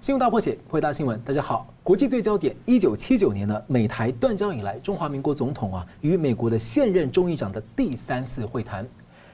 新闻大破解，回答新闻。大家好，国际最焦点：一九七九年呢，美台断交以来，中华民国总统啊与美国的现任众议长的第三次会谈。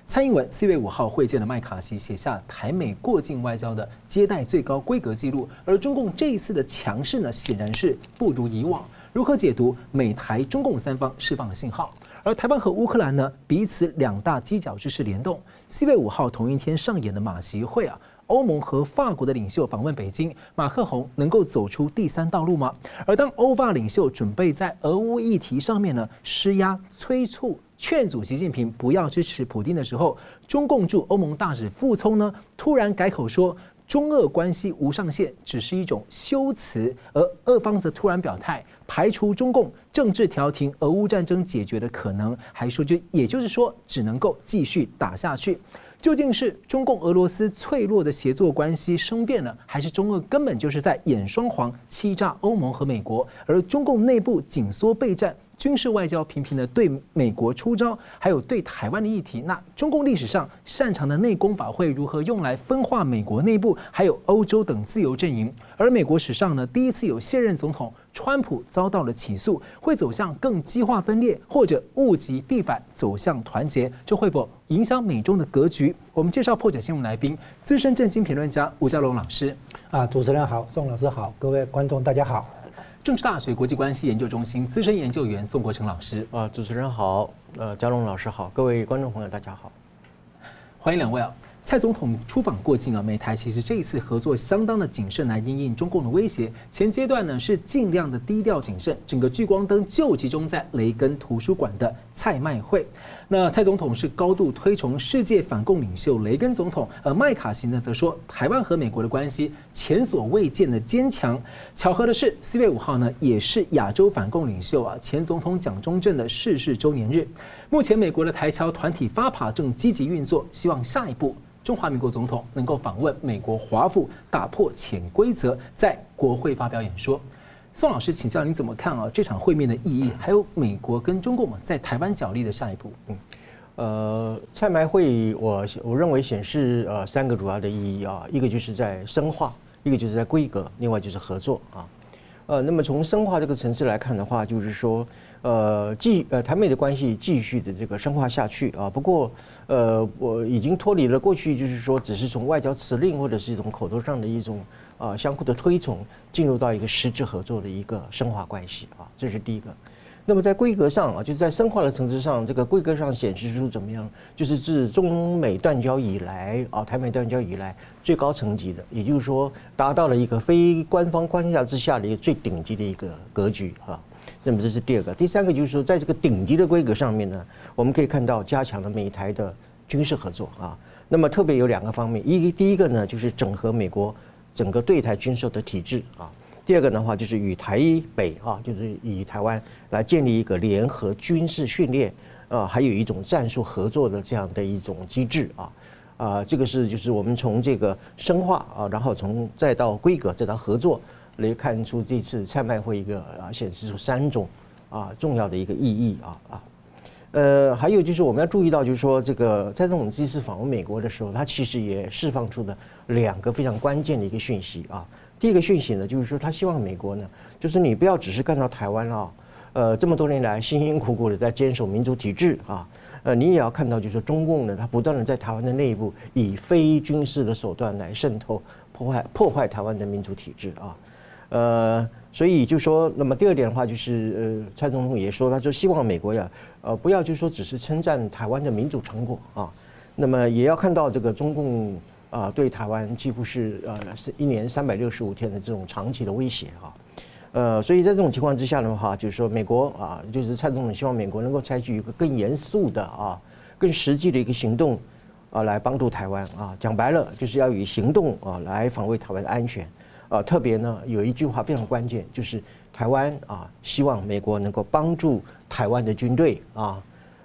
蔡英文四月五号会见了麦卡锡，写下台美过境外交的接待最高规格记录。而中共这一次的强势呢，显然是不如以往。如何解读美台中共三方释放的信号？而台湾和乌克兰呢，彼此两大犄角之势联动。四月五号同一天上演的马习会啊。欧盟和法国的领袖访问北京，马克宏能够走出第三道路吗？而当欧法领袖准备在俄乌议题上面呢施压、催促、劝阻习近平不要支持普京的时候，中共驻欧盟大使傅聪呢突然改口说中俄关系无上限，只是一种修辞，而俄方则突然表态排除中共政治调停俄乌战争解决的可能，还说就也就是说只能够继续打下去。究竟是中共俄罗斯脆弱的协作关系生变了，还是中俄根本就是在演双簧，欺诈欧盟和美国？而中共内部紧缩备战，军事外交频频的对美国出招，还有对台湾的议题，那中共历史上擅长的内功法会如何用来分化美国内部，还有欧洲等自由阵营？而美国史上呢，第一次有现任总统川普遭到了起诉，会走向更激化分裂，或者物极必反走向团结，这会否？影响美中的格局。我们介绍破解新闻来宾，资深政经评论家吴家龙老师。啊，主持人好，宋老师好，各位观众大家好。政治大学国际关系研究中心资深研究员宋国成老师。啊，主持人好，呃，嘉龙老师好，各位观众朋友大家好。欢迎两位啊。蔡总统出访过境啊，美台其实这一次合作相当的谨慎来应应中共的威胁。前阶段呢是尽量的低调谨慎，整个聚光灯就集中在雷根图书馆的蔡麦会。那蔡总统是高度推崇世界反共领袖雷根总统，而麦卡锡呢则说台湾和美国的关系前所未见的坚强。巧合的是，四月五号呢也是亚洲反共领袖啊前总统蒋中正的逝世周年日。目前美国的台侨团体发爬正积极运作，希望下一步。中华民国总统能够访问美国华府，打破潜规则，在国会发表演说。宋老师，请教您怎么看啊？这场会面的意义，还有美国跟中共在台湾角力的下一步。嗯，呃，蔡麦会，我我认为显示呃三个主要的意义啊，一个就是在深化，一个就是在规格，另外就是合作啊。呃，那么从深化这个层次来看的话，就是说。呃，继呃台美的关系继续的这个深化下去啊。不过，呃，我已经脱离了过去，就是说只是从外交辞令或者是一种口头上的一种啊相互的推崇，进入到一个实质合作的一个深化关系啊。这是第一个。那么在规格上啊，就是在深化的层次上，这个规格上显示出怎么样？就是自中美断交以来啊，台美断交以来最高层级的，也就是说达到了一个非官方框架之下的一个最顶级的一个格局啊。那么这是第二个，第三个就是说，在这个顶级的规格上面呢，我们可以看到加强了美台的军事合作啊。那么特别有两个方面，一第一个呢就是整合美国整个对台军售的体制啊。第二个的话就是与台北啊，就是以台湾来建立一个联合军事训练啊，还有一种战术合作的这样的一种机制啊。啊，这个是就是我们从这个深化啊，然后从再到规格再到合作。来看出这次蔡麦会一个啊，显示出三种啊重要的一个意义啊啊，呃，还有就是我们要注意到，就是说这个在这种机次访问美国的时候，他其实也释放出了两个非常关键的一个讯息啊。第一个讯息呢，就是说他希望美国呢，就是你不要只是看到台湾啊，呃，这么多年来辛辛苦苦的在坚守民主体制啊，呃，你也要看到，就是说中共呢，他不断的在台湾的内部以非军事的手段来渗透、破坏、破坏台湾的民主体制啊。呃，所以就说，那么第二点的话，就是呃，蔡总统也说，他就希望美国呀，呃，不要就说只是称赞台湾的民主成果啊，那么也要看到这个中共啊对台湾几乎是呃是一年三百六十五天的这种长期的威胁啊，呃，所以在这种情况之下的话，就是说美国啊，就是蔡总统希望美国能够采取一个更严肃的啊、更实际的一个行动啊，来帮助台湾啊，讲白了就是要以行动啊来防卫台湾的安全。啊，特别呢，有一句话非常关键，就是台湾啊，希望美国能够帮助台湾的军队啊，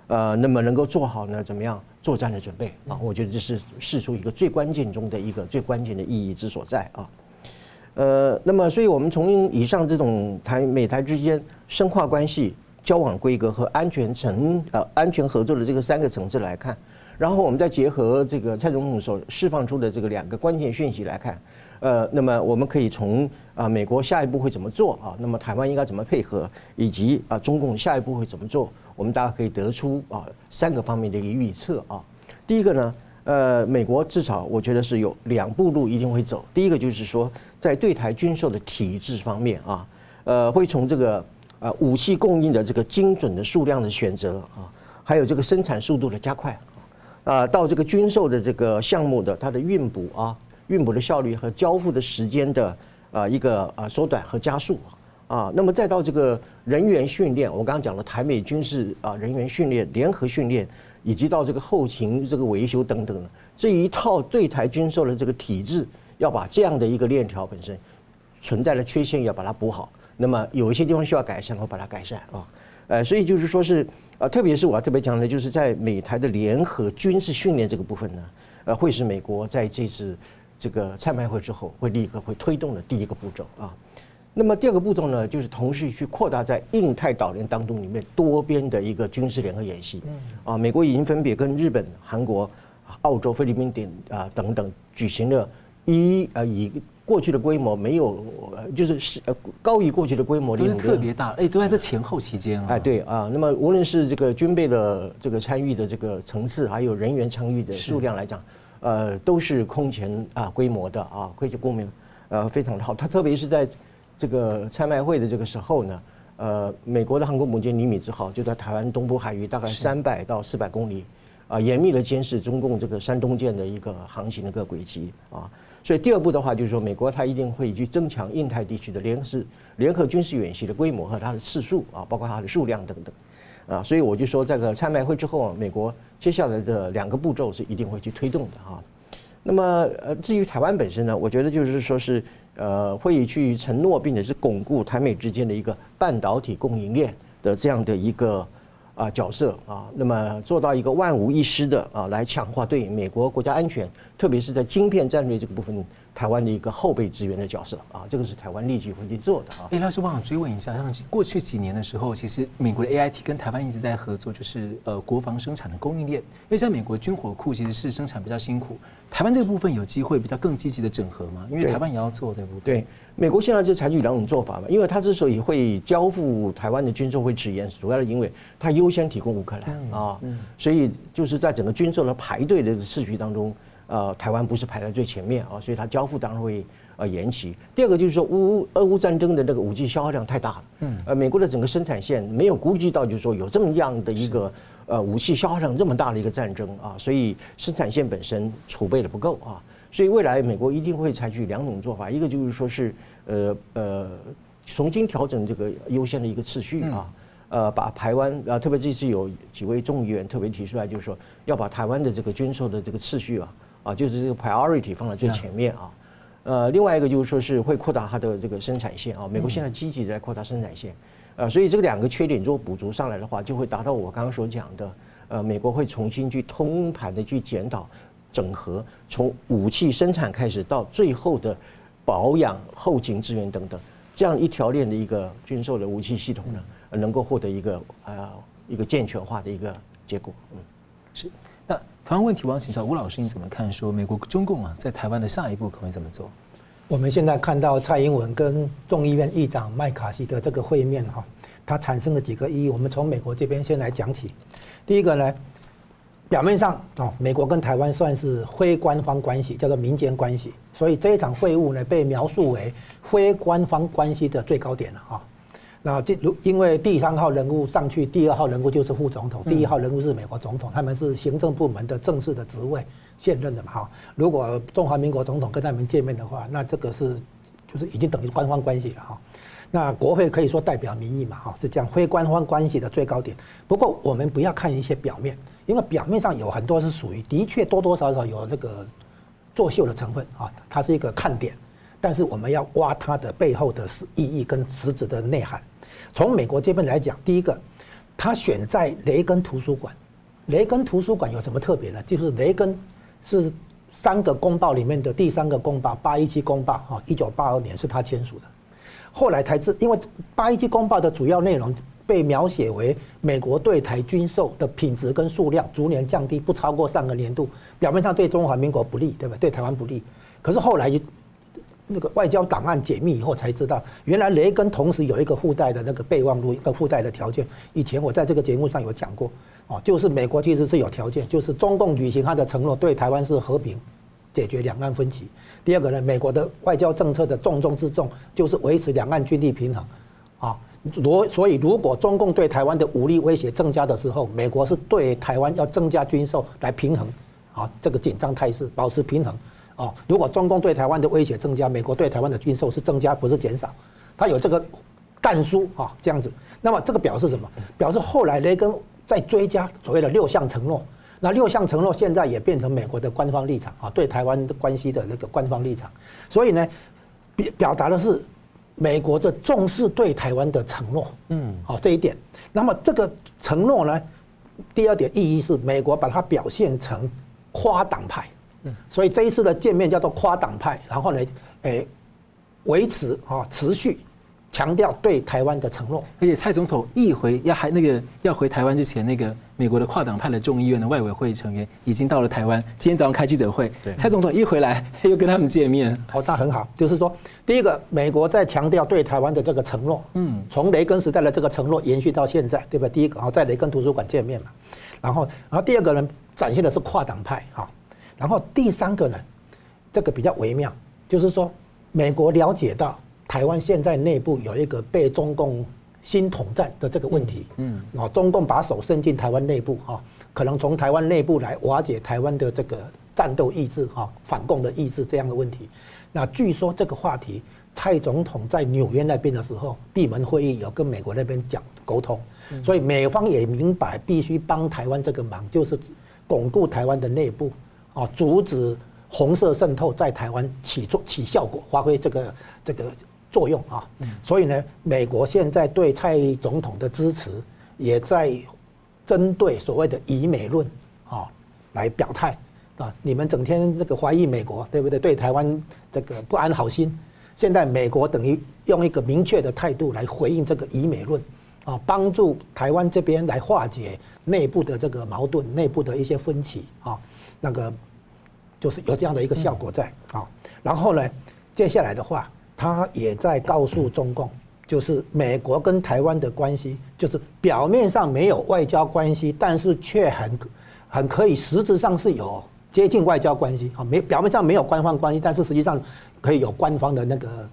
呃，那么能够做好呢，怎么样作战的准备啊？我觉得这是释出一个最关键中的一个最关键的意义之所在啊。呃，那么，所以我们从以上这种台美台之间深化关系、交往规格和安全层呃安全合作的这个三个层次来看，然后我们再结合这个蔡总统所释放出的这个两个关键讯息来看。呃，那么我们可以从啊美国下一步会怎么做啊，那么台湾应该怎么配合，以及啊中共下一步会怎么做，我们大家可以得出啊三个方面的一个预测啊。第一个呢，呃，美国至少我觉得是有两步路一定会走。第一个就是说，在对台军售的体制方面啊，呃，会从这个呃武器供应的这个精准的数量的选择啊，还有这个生产速度的加快啊，到这个军售的这个项目的它的运补啊，运补的效率和交付的时间的啊一个啊缩短和加速啊，那么再到这个人员训练，我刚刚讲了台美军事啊人员训练联合训练。以及到这个后勤、这个维修等等的这一套对台军售的这个体制，要把这样的一个链条本身存在的缺陷要把它补好。那么有一些地方需要改善，我把它改善啊。呃，所以就是说是啊，特别是我要特别讲的，就是在美台的联合军事训练这个部分呢，呃，会是美国在这次这个蔡麦会之后会立刻会推动的第一个步骤啊。那么第二个步骤呢，就是同时去扩大在印太岛链当中里面多边的一个军事联合演习。啊，美国已经分别跟日本、韩国、澳洲、菲律宾等啊等等举行了一呃以过去的规模没有，就是是呃高于过去的规模的。都特别大，哎，都在这前后期间啊。哎，对啊，那么无论是这个军备的这个参与的这个层次，还有人员参与的数量来讲，呃，都是空前啊规模的啊，规模规模呃非常的好。它特别是在这个蔡麦会的这个时候呢，呃，美国的航空母舰尼米兹号就在台湾东部海域大概三百到四百公里，啊，严密的监视中共这个山东舰的一个航行的一个轨迹啊。所以第二步的话，就是说美国它一定会去增强印太地区的联合联合军事演习的规模和它的次数啊，包括它的数量等等啊。所以我就说，这个参拜会之后，美国接下来的两个步骤是一定会去推动的哈。那么呃，至于台湾本身呢，我觉得就是说是。呃，会去承诺，并且是巩固台美之间的一个半导体供应链的这样的一个啊角色啊，那么做到一个万无一失的啊，来强化对美国国家安全，特别是在晶片战略这个部分。台湾的一个后备资源的角色啊，这个是台湾立即会去做的啊。哎，老师，我想追问一下，像过去几年的时候，其实美国的 AIT 跟台湾一直在合作，就是呃国防生产的供应链。因为在美国军火库其实是生产比较辛苦，台湾这个部分有机会比较更积极的整合嘛？因为台湾也要做这个部分。对，美国现在就采取两种做法嘛。因为他之所以会交付台湾的军售会迟延，主要是因为他优先提供乌克兰啊，所以就是在整个军售的排队的次序当中。呃，台湾不是排在最前面啊，所以它交付当然会呃延期。第二个就是说乌俄乌战争的那个武器消耗量太大了，嗯，呃，美国的整个生产线没有估计到，就是说有这么样的一个呃武器消耗量这么大的一个战争啊，所以生产线本身储备的不够啊，所以未来美国一定会采取两种做法，一个就是说是呃呃重新调整这个优先的一个次序啊，呃，把台湾啊，特别这次有几位众议员特别提出来，就是说要把台湾的这个军售的这个次序啊。啊，就是这个 priority 放在最前面啊，呃，另外一个就是说是会扩大它的这个生产线啊，美国现在积极在扩大生产线，呃，所以这个两个缺点如果补足上来的话，就会达到我刚刚所讲的，呃，美国会重新去通盘的去检讨、整合，从武器生产开始到最后的保养、后勤资源等等，这样一条链的一个军售的武器系统呢，能够获得一个呃一个健全化的一个结果，嗯，是。那同样问题，我想请教吴老师，你怎么看？说美国中共啊，在台湾的下一步可能会怎么做？我们现在看到蔡英文跟众议院议长麦卡锡的这个会面哈，它产生了几个意义。我们从美国这边先来讲起。第一个呢，表面上哦，美国跟台湾算是非官方关系，叫做民间关系，所以这一场会晤呢，被描述为非官方关系的最高点了哈。那这如因为第三号人物上去，第二号人物就是副总统，第一号人物是美国总统，他们是行政部门的正式的职位，现任的嘛哈。如果中华民国总统跟他们见面的话，那这个是就是已经等于官方关系了哈。那国会可以说代表民意嘛哈，是这样非官方关系的最高点。不过我们不要看一些表面，因为表面上有很多是属于的确多多少少有这个作秀的成分啊，它是一个看点，但是我们要挖它的背后的意义跟实质的内涵。从美国这边来讲，第一个，他选在雷根图书馆。雷根图书馆有什么特别呢？就是雷根是三个公报里面的第三个公报，八一七公报，哈，一九八二年是他签署的。后来才知，因为八一七公报的主要内容被描写为美国对台军售的品质跟数量逐年降低，不超过上个年度，表面上对中华民国不利，对吧？对台湾不利。可是后来那个外交档案解密以后才知道，原来雷根同时有一个附带的那个备忘录，一个附带的条件。以前我在这个节目上有讲过，哦，就是美国其实是有条件，就是中共履行他的承诺，对台湾是和平解决两岸分歧。第二个呢，美国的外交政策的重中之重就是维持两岸军力平衡，啊，如所以如果中共对台湾的武力威胁增加的时候，美国是对台湾要增加军售来平衡，啊，这个紧张态势保持平衡。哦，如果中共对台湾的威胁增加，美国对台湾的军售是增加，不是减少，他有这个但书啊，这样子。那么这个表示什么？表示后来雷根在追加所谓的六项承诺，那六项承诺现在也变成美国的官方立场啊，对台湾的关系的那个官方立场。所以呢，表表达的是美国的重视对台湾的承诺。嗯，好这一点。那么这个承诺呢，第二点意义是美国把它表现成跨党派。嗯，所以这一次的见面叫做跨党派，然后呢，诶，维持啊，持续强调对台湾的承诺。而且蔡总统一回要还那个要回台湾之前，那个美国的跨党派的众议院的外委会成员已经到了台湾，今天早上开记者会。对，蔡总统一回来又跟他们见面。好，那很好，就是说，第一个，美国在强调对台湾的这个承诺。嗯，从雷根时代的这个承诺延续到现在，对吧？第一个啊，在雷根图书馆见面嘛，然后，然后第二个呢，展现的是跨党派哈。然后第三个呢，这个比较微妙，就是说，美国了解到台湾现在内部有一个被中共新统战的这个问题，嗯，啊，中共把手伸进台湾内部哈，可能从台湾内部来瓦解台湾的这个战斗意志哈，反共的意志这样的问题。那据说这个话题，蔡总统在纽约那边的时候，闭门会议有跟美国那边讲沟通，所以美方也明白必须帮台湾这个忙，就是巩固台湾的内部。啊，阻止红色渗透在台湾起作起效果，发挥这个这个作用啊。所以呢，美国现在对蔡总统的支持，也在针对所谓的以美论啊来表态啊。你们整天这个怀疑美国，对不对？对台湾这个不安好心。现在美国等于用一个明确的态度来回应这个以美论啊，帮助台湾这边来化解内部的这个矛盾、内部的一些分歧啊。那个就是有这样的一个效果在啊，然后呢，接下来的话，他也在告诉中共，就是美国跟台湾的关系，就是表面上没有外交关系，但是却很很可以，实质上是有接近外交关系啊，没表面上没有官方关系，但是实际上可以有官方的那个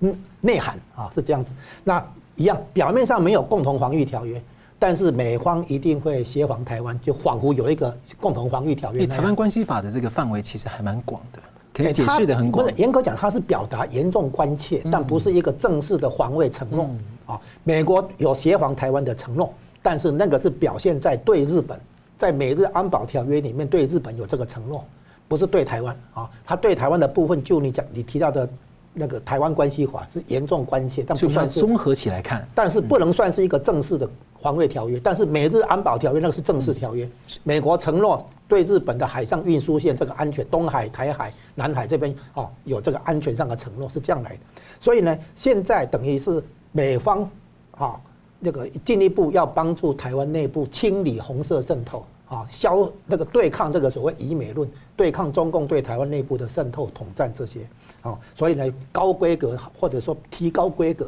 嗯内涵啊，是这样子。那一样，表面上没有共同防御条约。但是美方一定会协防台湾，就仿佛有一个共同防御条约。台湾关系法的这个范围其实还蛮广的，可以解释的很广。不是严格讲，它是表达严重关切，但不是一个正式的防卫承诺啊。美国有协防台湾的承诺，但是那个是表现在对日本，在美日安保条约里面对日本有这个承诺，不是对台湾啊。他对台湾的部分，就你讲你提到的那个台湾关系法是严重关切，但不算是综合起来看，但是不能算是一个正式的。防卫条约，但是美日安保条约那个是正式条约。美国承诺对日本的海上运输线这个安全，东海、台海、南海这边哦有这个安全上的承诺是这样来的。所以呢，现在等于是美方啊那个进一步要帮助台湾内部清理红色渗透啊，消那个对抗这个所谓以美论，对抗中共对台湾内部的渗透统战这些啊。所以呢，高规格或者说提高规格。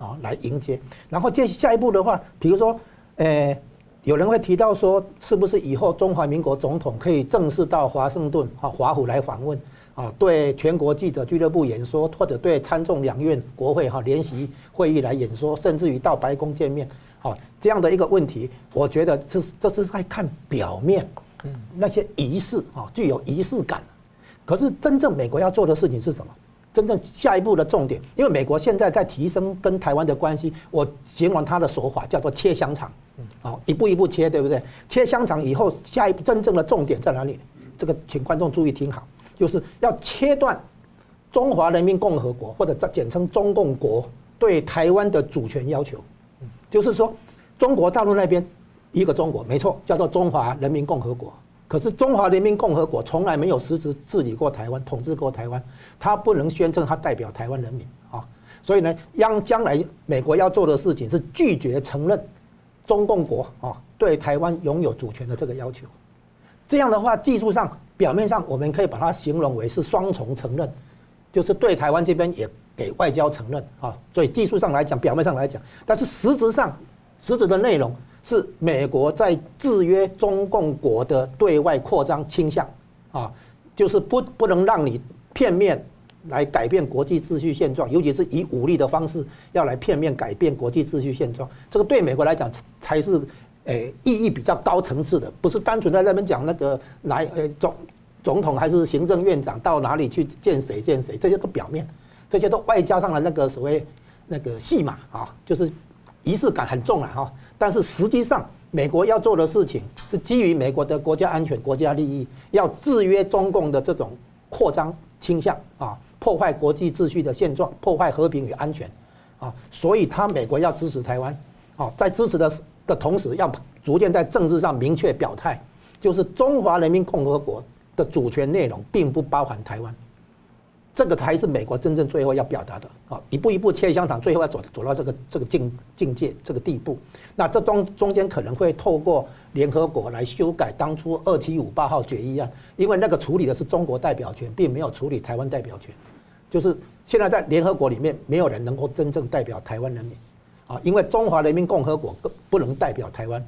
啊，来迎接，然后接下一步的话，比如说，呃，有人会提到说，是不是以后中华民国总统可以正式到华盛顿啊华府来访问啊，对全国记者俱乐部演说，或者对参众两院国会哈联席会议来演说，甚至于到白宫见面，好，这样的一个问题，我觉得这是这是在看表面，嗯，那些仪式啊，具有仪式感，可是真正美国要做的事情是什么？真正下一步的重点，因为美国现在在提升跟台湾的关系，我形容他的手法叫做切香肠，啊，一步一步切，对不对？切香肠以后，下一步真正的重点在哪里？这个请观众注意听好，就是要切断中华人民共和国或者简称中共国对台湾的主权要求，就是说中国大陆那边一个中国没错，叫做中华人民共和国。可是中华人民共和国从来没有实质治理过台湾，统治过台湾，他不能宣称他代表台湾人民啊。所以呢，将将来美国要做的事情是拒绝承认中共国啊对台湾拥有主权的这个要求。这样的话，技术上表面上我们可以把它形容为是双重承认，就是对台湾这边也给外交承认啊。所以技术上来讲，表面上来讲，但是实质上，实质的内容是美国在制约中共国的对外扩张倾向啊，就是不不能让你片面来改变国际秩序现状，尤其是以武力的方式要来片面改变国际秩序现状，这个对美国来讲才是。诶，意义比较高层次的，不是单纯在那边讲那个来诶总总统还是行政院长到哪里去见谁见谁，这些都表面，这些都外交上的那个所谓那个戏码啊，就是仪式感很重啊哈。但是实际上，美国要做的事情是基于美国的国家安全、国家利益，要制约中共的这种扩张倾向啊，破坏国际秩序的现状，破坏和平与安全啊，所以他美国要支持台湾啊，在支持的。的同时，要逐渐在政治上明确表态，就是中华人民共和国的主权内容并不包含台湾，这个才是美国真正最后要表达的啊！一步一步切香肠，最后要走走到这个这个境境界这个地步。那这中中间可能会透过联合国来修改当初二七五八号决议案，因为那个处理的是中国代表权，并没有处理台湾代表权。就是现在在联合国里面，没有人能够真正代表台湾人民。啊，因为中华人民共和国不能代表台湾，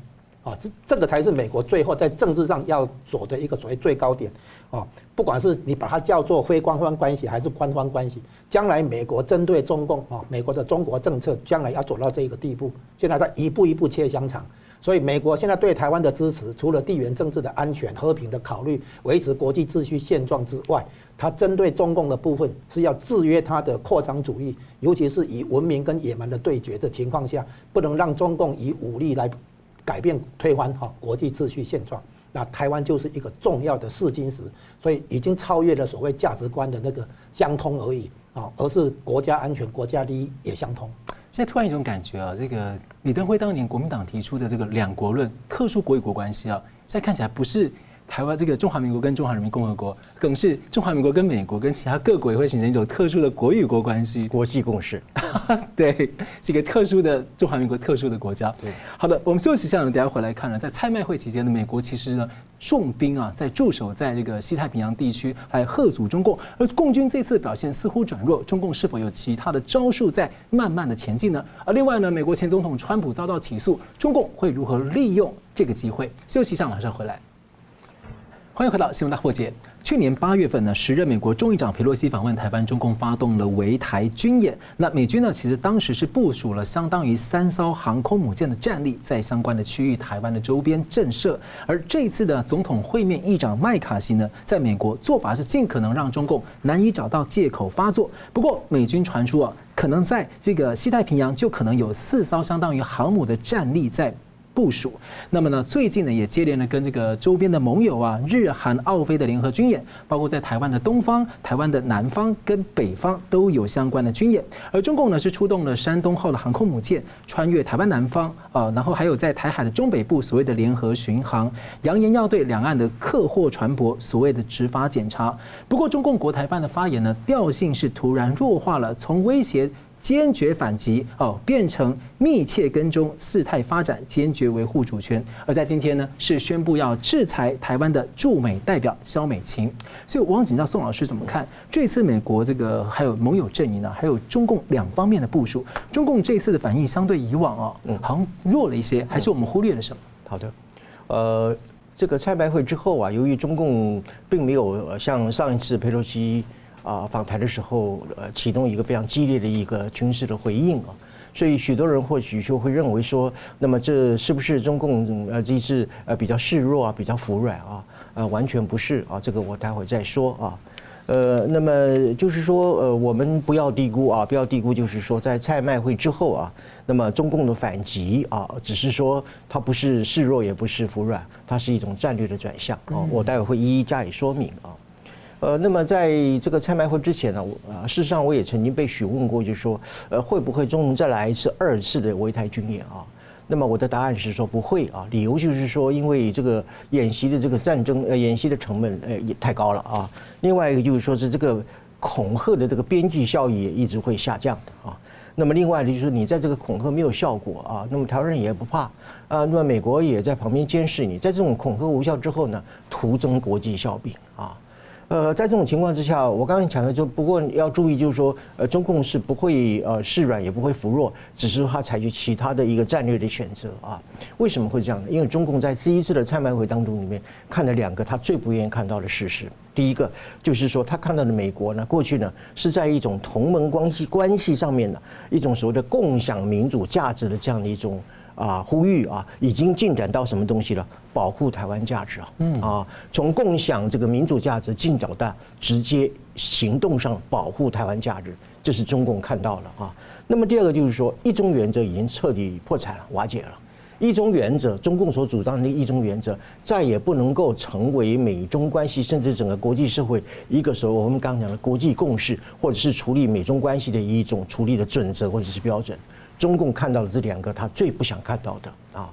啊，这这个才是美国最后在政治上要走的一个所谓最高点，啊，不管是你把它叫做非官方关系还是官方关系，将来美国针对中共啊，美国的中国政策将来要走到这个地步，现在在一步一步切香肠，所以美国现在对台湾的支持，除了地缘政治的安全和平的考虑，维持国际秩序现状之外。它针对中共的部分是要制约它的扩张主义，尤其是以文明跟野蛮的对决的情况下，不能让中共以武力来改变推翻哈国际秩序现状。那台湾就是一个重要的试金石，所以已经超越了所谓价值观的那个相通而已啊，而是国家安全、国家利益也相通。现在突然一种感觉啊，这个李登辉当年国民党提出的这个两国论、特殊国与国关系啊，现在看起来不是。台湾这个中华民国跟中华人民共和国，更是中华民国跟美国跟其他各国也会形成一种特殊的国与国关系，国际共识。对，是一个特殊的中华民国特殊的国家。对，好的，我们休息一下呢，等下回来看了，在拍卖会期间呢，美国其实呢重兵啊在驻守在这个西太平洋地区来贺阻中共，而共军这次表现似乎转弱，中共是否有其他的招数在慢慢的前进呢？而另外呢，美国前总统川普遭到起诉，中共会如何利用这个机会？休息一下，马上回来。欢迎回到新闻大破解。去年八月份呢，时任美国众议长裴洛西访问台湾，中共发动了围台军演。那美军呢，其实当时是部署了相当于三艘航空母舰的战力，在相关的区域台湾的周边震慑。而这一次的总统会面，议长麦卡锡呢，在美国做法是尽可能让中共难以找到借口发作。不过，美军传出啊，可能在这个西太平洋就可能有四艘相当于航母的战力在。部署，那么呢，最近呢也接连呢跟这个周边的盟友啊，日韩澳菲的联合军演，包括在台湾的东方、台湾的南方跟北方都有相关的军演。而中共呢是出动了山东号的航空母舰，穿越台湾南方啊，然后还有在台海的中北部所谓的联合巡航，扬言要对两岸的客货船舶所谓的执法检查。不过中共国台办的发言呢调性是突然弱化了，从威胁。坚决反击哦，变成密切跟踪事态发展，坚决维护主权。而在今天呢，是宣布要制裁台湾的驻美代表肖美琴。所以，我想请教宋老师怎么看这次美国这个还有盟友阵营呢，还有中共两方面的部署？中共这次的反应相对以往哦，嗯，好像弱了一些，还是我们忽略了什么？好的，呃，这个蔡麦会之后啊，由于中共并没有像上一次佩洛西。啊，访台的时候，呃，启动一个非常激烈的一个军事的回应啊，所以许多人或许就会认为说，那么这是不是中共呃这次呃比较示弱啊，比较服软啊？呃，完全不是啊，这个我待会再说啊。呃，那么就是说，呃，我们不要低估啊，不要低估，就是说在蔡麦会之后啊，那么中共的反击啊，只是说它不是示弱，也不是服软，它是一种战略的转向啊，我待会会一一加以说明啊。呃，那么在这个参拜会之前呢，我啊，事实上我也曾经被询问过，就是说，呃，会不会中共再来一次二次的围台军演啊？那么我的答案是说不会啊，理由就是说，因为这个演习的这个战争呃演习的成本呃也太高了啊。另外一个就是说是这个恐吓的这个边际效益也一直会下降的啊。那么另外就是你在这个恐吓没有效果啊，那么台湾人也不怕啊，那么美国也在旁边监视你，在这种恐吓无效之后呢，徒增国际笑柄啊。呃，在这种情况之下，我刚才讲的就不过要注意，就是说，呃，中共是不会呃示软，也不会服弱，只是他采取其他的一个战略的选择啊。为什么会这样呢？因为中共在第一次的参拜会当中里面看了两个他最不愿意看到的事实。第一个就是说，他看到的美国呢，过去呢是在一种同盟关系关系上面的一种所谓的共享民主价值的这样的一种。啊，呼吁啊，已经进展到什么东西了？保护台湾价值啊，嗯啊，从共享这个民主价值进展到直接行动上保护台湾价值，这是中共看到了啊。那么第二个就是说，一中原则已经彻底破产了、瓦解了。一中原则，中共所主张的一中原则，再也不能够成为美中关系，甚至整个国际社会一个时候我们刚刚讲的国际共识，或者是处理美中关系的一种处理的准则或者是标准。中共看到了这两个他最不想看到的啊，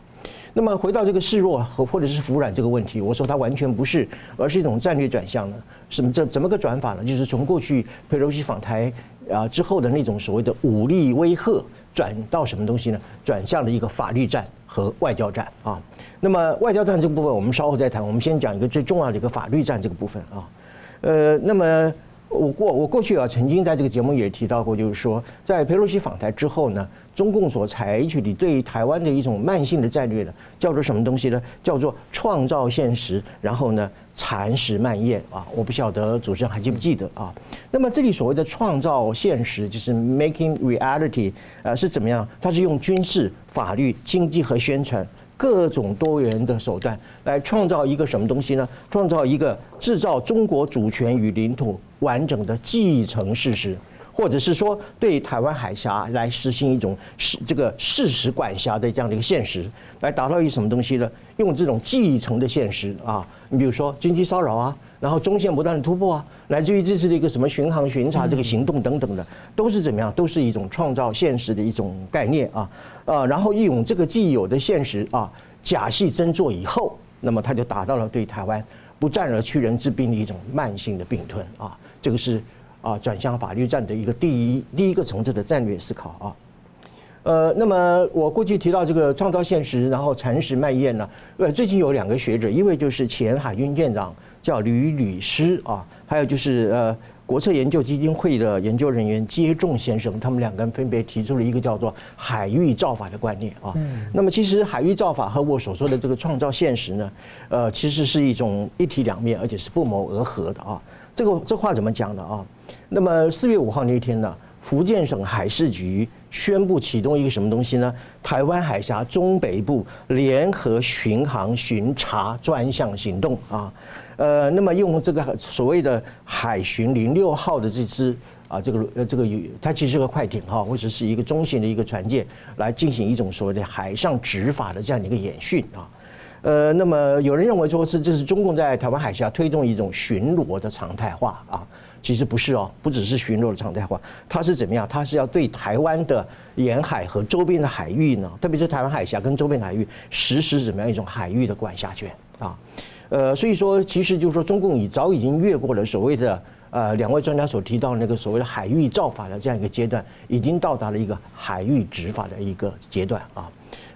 那么回到这个示弱和或者是服软这个问题，我说它完全不是，而是一种战略转向呢？什么这怎么个转法呢？就是从过去佩洛西访台啊之后的那种所谓的武力威吓，转到什么东西呢？转向了一个法律战和外交战啊。那么外交战这个部分我们稍后再谈，我们先讲一个最重要的一个法律战这个部分啊。呃，那么。我过我过去啊，曾经在这个节目也提到过，就是说，在佩洛西访台之后呢，中共所采取的对台湾的一种慢性的战略呢，叫做什么东西呢？叫做创造现实，然后呢，蚕食蔓延啊。我不晓得主持人还记不记得啊？那么这里所谓的创造现实，就是 making reality，呃，是怎么样？它是用军事、法律、经济和宣传。各种多元的手段来创造一个什么东西呢？创造一个制造中国主权与领土完整的继承事实，或者是说对台湾海峡来实行一种事这个事实管辖的这样的一个现实，来达到一什么东西呢？用这种继承的现实啊，你比如说军机骚扰啊，然后中线不断的突破啊，来自于这次的一个什么巡航巡查这个行动等等的，都是怎么样？都是一种创造现实的一种概念啊。啊，然后利用这个既有的现实啊，假戏真做以后，那么他就达到了对台湾不战而屈人之兵的一种慢性的并吞啊，这个是啊转向法律战的一个第一第一个层次的战略思考啊。呃，那么我过去提到这个创造现实，然后蚕食慢咽呢，呃，最近有两个学者，一位就是前海军舰长叫吕吕师啊，还有就是呃。国策研究基金会的研究人员接仲先生，他们两个人分别提出了一个叫做“海域造法”的观念啊。那么，其实海域造法和我所说的这个创造现实呢，呃，其实是一种一体两面，而且是不谋而合的啊。这个这话怎么讲呢啊？那么四月五号那一天呢，福建省海事局宣布启动一个什么东西呢？台湾海峡中北部联合巡航巡查专项行动啊。呃，那么用这个所谓的海巡零六号的这支啊，这个呃这个有它其实是个快艇哈，或者是一个中型的一个船舰，来进行一种所谓的海上执法的这样的一个演训啊。呃，那么有人认为说是这是中共在台湾海峡推动一种巡逻的常态化啊，其实不是哦，不只是巡逻的常态化，它是怎么样？它是要对台湾的沿海和周边的海域呢，特别是台湾海峡跟周边海域实施怎么样一种海域的管辖权啊？呃，所以说，其实就是说，中共已早已经越过了所谓的呃两位专家所提到的那个所谓的海域造法的这样一个阶段，已经到达了一个海域执法的一个阶段啊。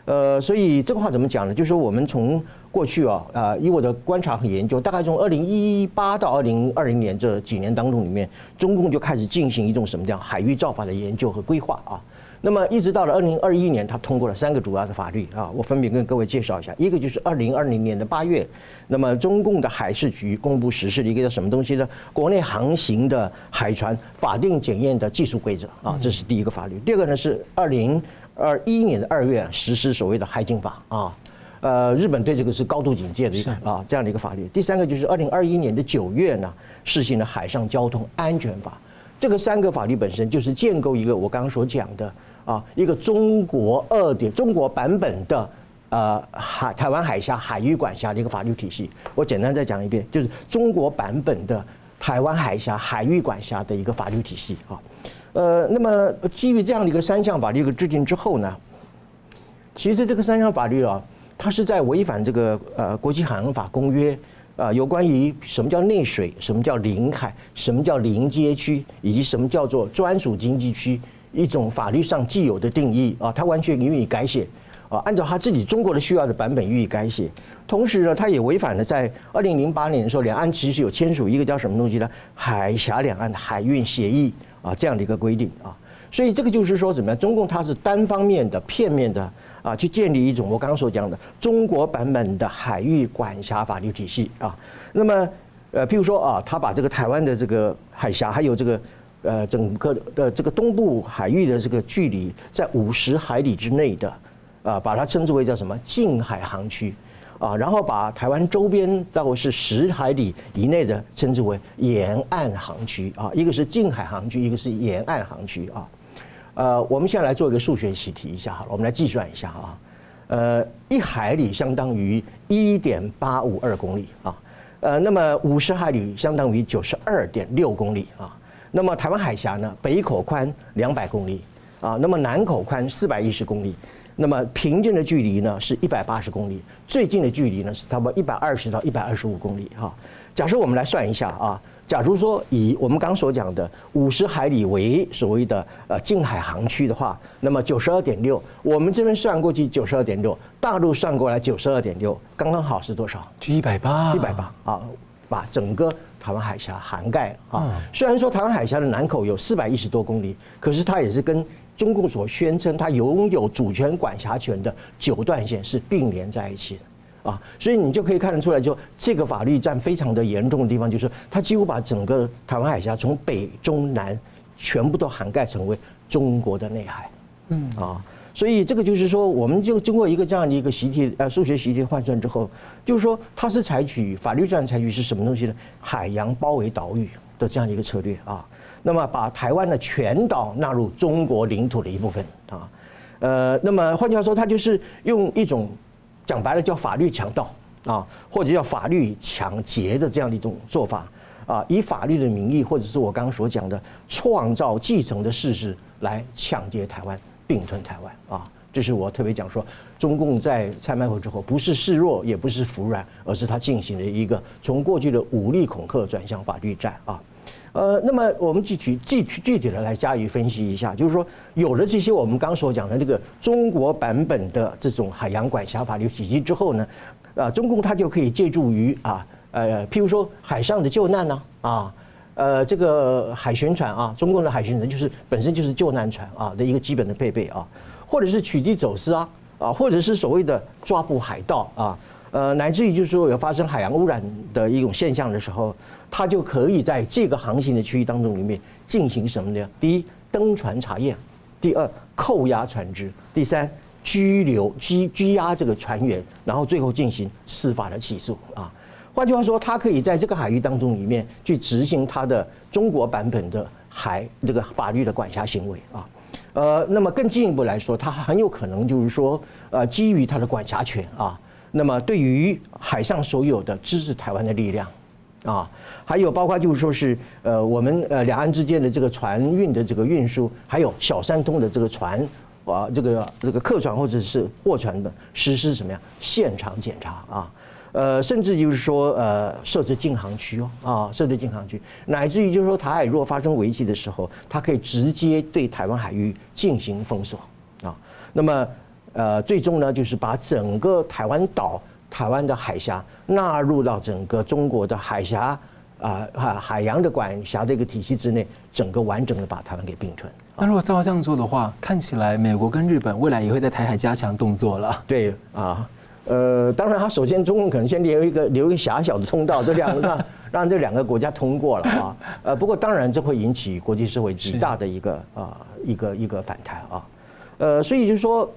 呃，所以这个话怎么讲呢？就是说，我们从过去啊，啊，以我的观察和研究，大概从二零一八到二零二零年这几年当中里面，中共就开始进行一种什么叫海域造法的研究和规划啊。那么一直到了二零二一年，他通过了三个主要的法律啊，我分别跟各位介绍一下。一个就是二零二零年的八月，那么中共的海事局公布实施了一个叫什么东西呢？国内航行的海船法定检验的技术规则啊，这是第一个法律。第二个呢是二零二一年的二月实施所谓的海警法啊，呃，日本对这个是高度警戒的啊这样的一个法律。第三个就是二零二一年的九月呢，实行了海上交通安全法。这个三个法律本身就是建构一个我刚刚所讲的。啊，一个中国二点中国版本的呃海台湾海峡海域管辖的一个法律体系。我简单再讲一遍，就是中国版本的台湾海峡海域管辖的一个法律体系啊。呃，那么基于这样的一个三项法律的制定之后呢，其实这个三项法律啊，它是在违反这个呃国际海洋法公约啊，有关于什么叫内水、什么叫领海、什么叫临街区，以及什么叫做专属经济区。一种法律上既有的定义啊，它完全予以改写啊，按照他自己中国的需要的版本予以改写。同时呢，他也违反了在二零零八年的时候，两岸其实有签署一个叫什么东西呢？海峡两岸的海运协议啊，这样的一个规定啊。所以这个就是说怎么样？中共它是单方面的、片面的啊，去建立一种我刚刚所讲的中国版本的海域管辖法律体系啊。那么呃，譬如说啊，他把这个台湾的这个海峡还有这个。呃，整个的这个东部海域的这个距离在五十海里之内的，啊，把它称之为叫什么近海航区，啊，然后把台湾周边大概是十海里以内的称之为沿岸航区，啊，一个是近海航区，一个是沿岸航区，啊，呃，我们现在来做一个数学习题一下好了，我们来计算一下啊，呃，一海里相当于一点八五二公里啊，呃，那么五十海里相当于九十二点六公里啊。那么台湾海峡呢，北口宽两百公里啊，那么南口宽四百一十公里，那么平均的距离呢是一百八十公里，最近的距离呢是差不多一百二十到一百二十五公里哈。假设我们来算一下啊，假如说以我们刚所讲的五十海里为所谓的呃近海航区的话，那么九十二点六，我们这边算过去九十二点六，大陆算过来九十二点六，刚刚好是多少？就一百八，一百八啊，把整个。台湾海峡涵盖啊，虽然说台湾海峡的南口有四百一十多公里，可是它也是跟中共所宣称它拥有主权管辖权的九段线是并联在一起的啊，所以你就可以看得出来，就这个法律战非常的严重的地方，就是它几乎把整个台湾海峡从北中南全部都涵盖成为中国的内海，嗯啊。所以这个就是说，我们就经过一个这样的一个习题，呃，数学习题换算之后，就是说它是采取法律战采取是什么东西呢？海洋包围岛屿的这样的一个策略啊。那么把台湾的全岛纳入中国领土的一部分啊。呃，那么换句话说，它就是用一种讲白了叫法律强盗啊，或者叫法律抢劫的这样的一种做法啊，以法律的名义，或者是我刚刚所讲的创造继承的事实来抢劫台湾。并吞台湾啊，这是我特别讲说，中共在蔡麦会之后，不是示弱，也不是服软，而是他进行了一个从过去的武力恐吓转向法律战啊。呃，那么我们具体具体具体的来加以分析一下，就是说，有了这些我们刚所讲的这个中国版本的这种海洋管辖法律体系之后呢，啊，中共它就可以借助于啊，呃，譬如说海上的救难呢，啊。呃，这个海巡船啊，中共的海巡船就是本身就是救难船啊的一个基本的配备啊，或者是取缔走私啊，啊，或者是所谓的抓捕海盗啊，呃，乃至于就是说有发生海洋污染的一种现象的时候，它就可以在这个航行的区域当中里面进行什么呢？第一，登船查验；第二，扣押船只；第三，拘留拘拘押这个船员，然后最后进行司法的起诉啊。换句话说，它可以在这个海域当中里面去执行它的中国版本的海这个法律的管辖行为啊，呃，那么更进一步来说，它很有可能就是说，呃，基于它的管辖权啊，那么对于海上所有的支持台湾的力量啊，还有包括就是说是呃我们呃两岸之间的这个船运的这个运输，还有小三通的这个船啊，这个这个客船或者是货船的实施什么呀现场检查啊。呃，甚至就是说，呃，设置禁航区哦，啊，设置禁航区，乃至于就是说，台海如果发生危机的时候，它可以直接对台湾海域进行封锁啊。那么，呃，最终呢，就是把整个台湾岛、台湾的海峡纳入到整个中国的海峡啊海海洋的管辖的一个体系之内，整个完整的把台湾给并吞。那如果照这样做的话，看起来美国跟日本未来也会在台海加强动作了。对啊。呃，当然，他首先中共可能先留一个留一个狭小的通道，这两个让 让这两个国家通过了啊。呃，不过当然这会引起国际社会极大的一个啊一个一个反弹啊。呃，所以就是说，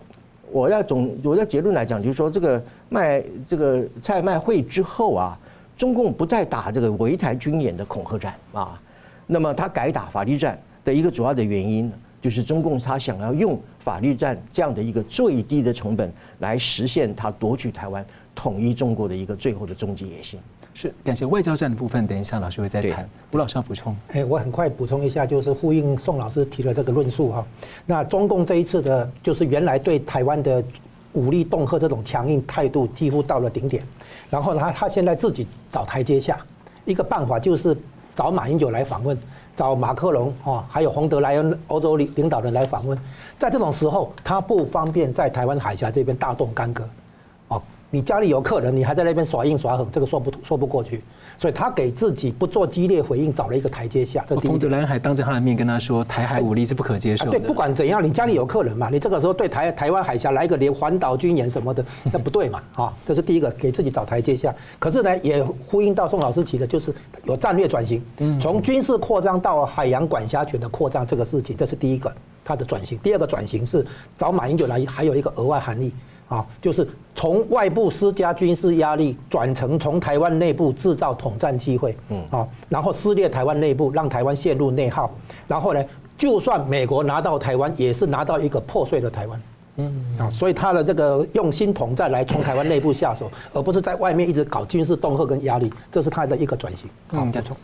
我要总我要结论来讲，就是说这个卖这个蔡麦会之后啊，中共不再打这个围台军演的恐吓战啊，那么他改打法律战的一个主要的原因。就是中共他想要用法律战这样的一个最低的成本来实现他夺取台湾、统一中国的一个最后的终极野心。是，感谢外交战的部分，等一下老师会再谈。吴老师要补充。哎，我很快补充一下，就是呼应宋老师提的这个论述哈。那中共这一次的，就是原来对台湾的武力恫吓这种强硬态度，几乎到了顶点。然后他，他现在自己找台阶下，一个办法就是找马英九来访问。找马克龙哦，还有洪德莱恩欧洲领领导人来访问，在这种时候，他不方便在台湾海峡这边大动干戈，哦，你家里有客人，你还在那边耍硬耍狠，这个说不说不过去。所以他给自己不做激烈回应，找了一个台阶下。这冯德莱恩还当着他的面跟他说：“台海武力是不可接受的。”对，不管怎样，你家里有客人嘛，你这个时候对台台湾海峡来一个连环岛军演什么的，那不对嘛？啊，这是第一个，给自己找台阶下。可是呢，也呼应到宋老师提的，就是有战略转型，从军事扩张到海洋管辖权的扩张这个事情，这是第一个他的转型。第二个转型是找马英九来，还有一个额外含义。啊，就是从外部施加军事压力，转成从台湾内部制造统战机会，嗯，啊，然后撕裂台湾内部，让台湾陷入内耗，然后呢，就算美国拿到台湾，也是拿到一个破碎的台湾，嗯，啊，所以他的这个用心统战来从台湾内部下手，而不是在外面一直搞军事恫吓跟压力，这是他的一个转型。好，没错。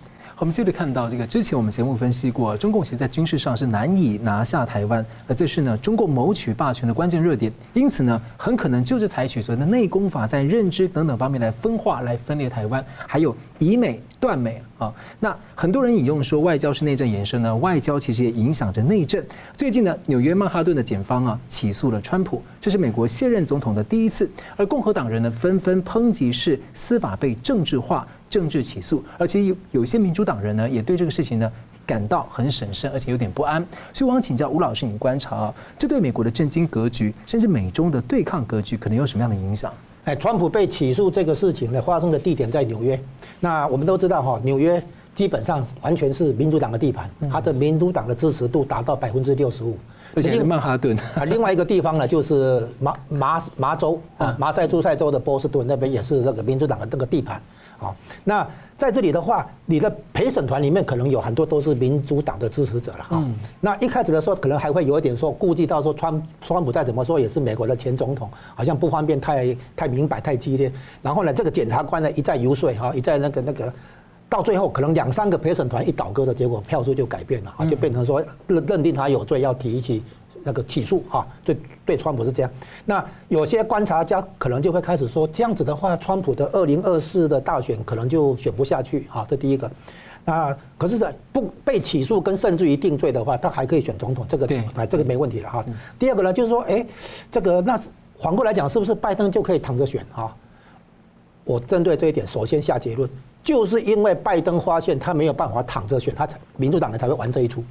我们接着看到这个，之前我们节目分析过，中共其实在军事上是难以拿下台湾，而这是呢中共谋取霸权的关键热点，因此呢很可能就是采取所谓的内功法，在认知等等方面来分化、来分裂台湾，还有以美断美啊。那很多人引用说外交是内政延伸呢，外交其实也影响着内政。最近呢，纽约曼哈顿的检方啊起诉了川普，这是美国现任总统的第一次，而共和党人呢纷纷抨击是司法被政治化。政治起诉，而且有有些民主党人呢，也对这个事情呢感到很审慎，而且有点不安。所以我想请教吴老师，你观察啊，这对美国的政经格局，甚至美中的对抗格局，可能有什么样的影响？哎，川普被起诉这个事情呢，发生的地点在纽约。那我们都知道哈，纽约基本上完全是民主党的地盘，他的民主党的支持度达到百分之六十五，而且是曼哈顿 啊。另外一个地方呢，就是麻麻麻州啊，麻塞诸塞州的波士顿那边也是那个民主党的那个地盘。好，那在这里的话，你的陪审团里面可能有很多都是民主党的支持者了哈。那一开始的时候，可能还会有一点说顾忌到说川川普再怎么说也是美国的前总统，好像不方便太太明白太激烈。然后呢，这个检察官呢一再游说哈，一再那个那个，到最后可能两三个陪审团一倒戈的结果，票数就改变了啊，就变成说认认定他有罪，要提起那个起诉哈，对对，川普是这样。那有些观察家可能就会开始说，这样子的话，川普的二零二四的大选可能就选不下去哈。这第一个。那可是，在不被起诉跟甚至于定罪的话，他还可以选总统，这个哎这个没问题了哈。第二个呢，就是说，哎，这个那反过来讲，是不是拜登就可以躺着选哈？我针对这一点，首先下结论，就是因为拜登发现他没有办法躺着选，他才民主党人才会玩这一出。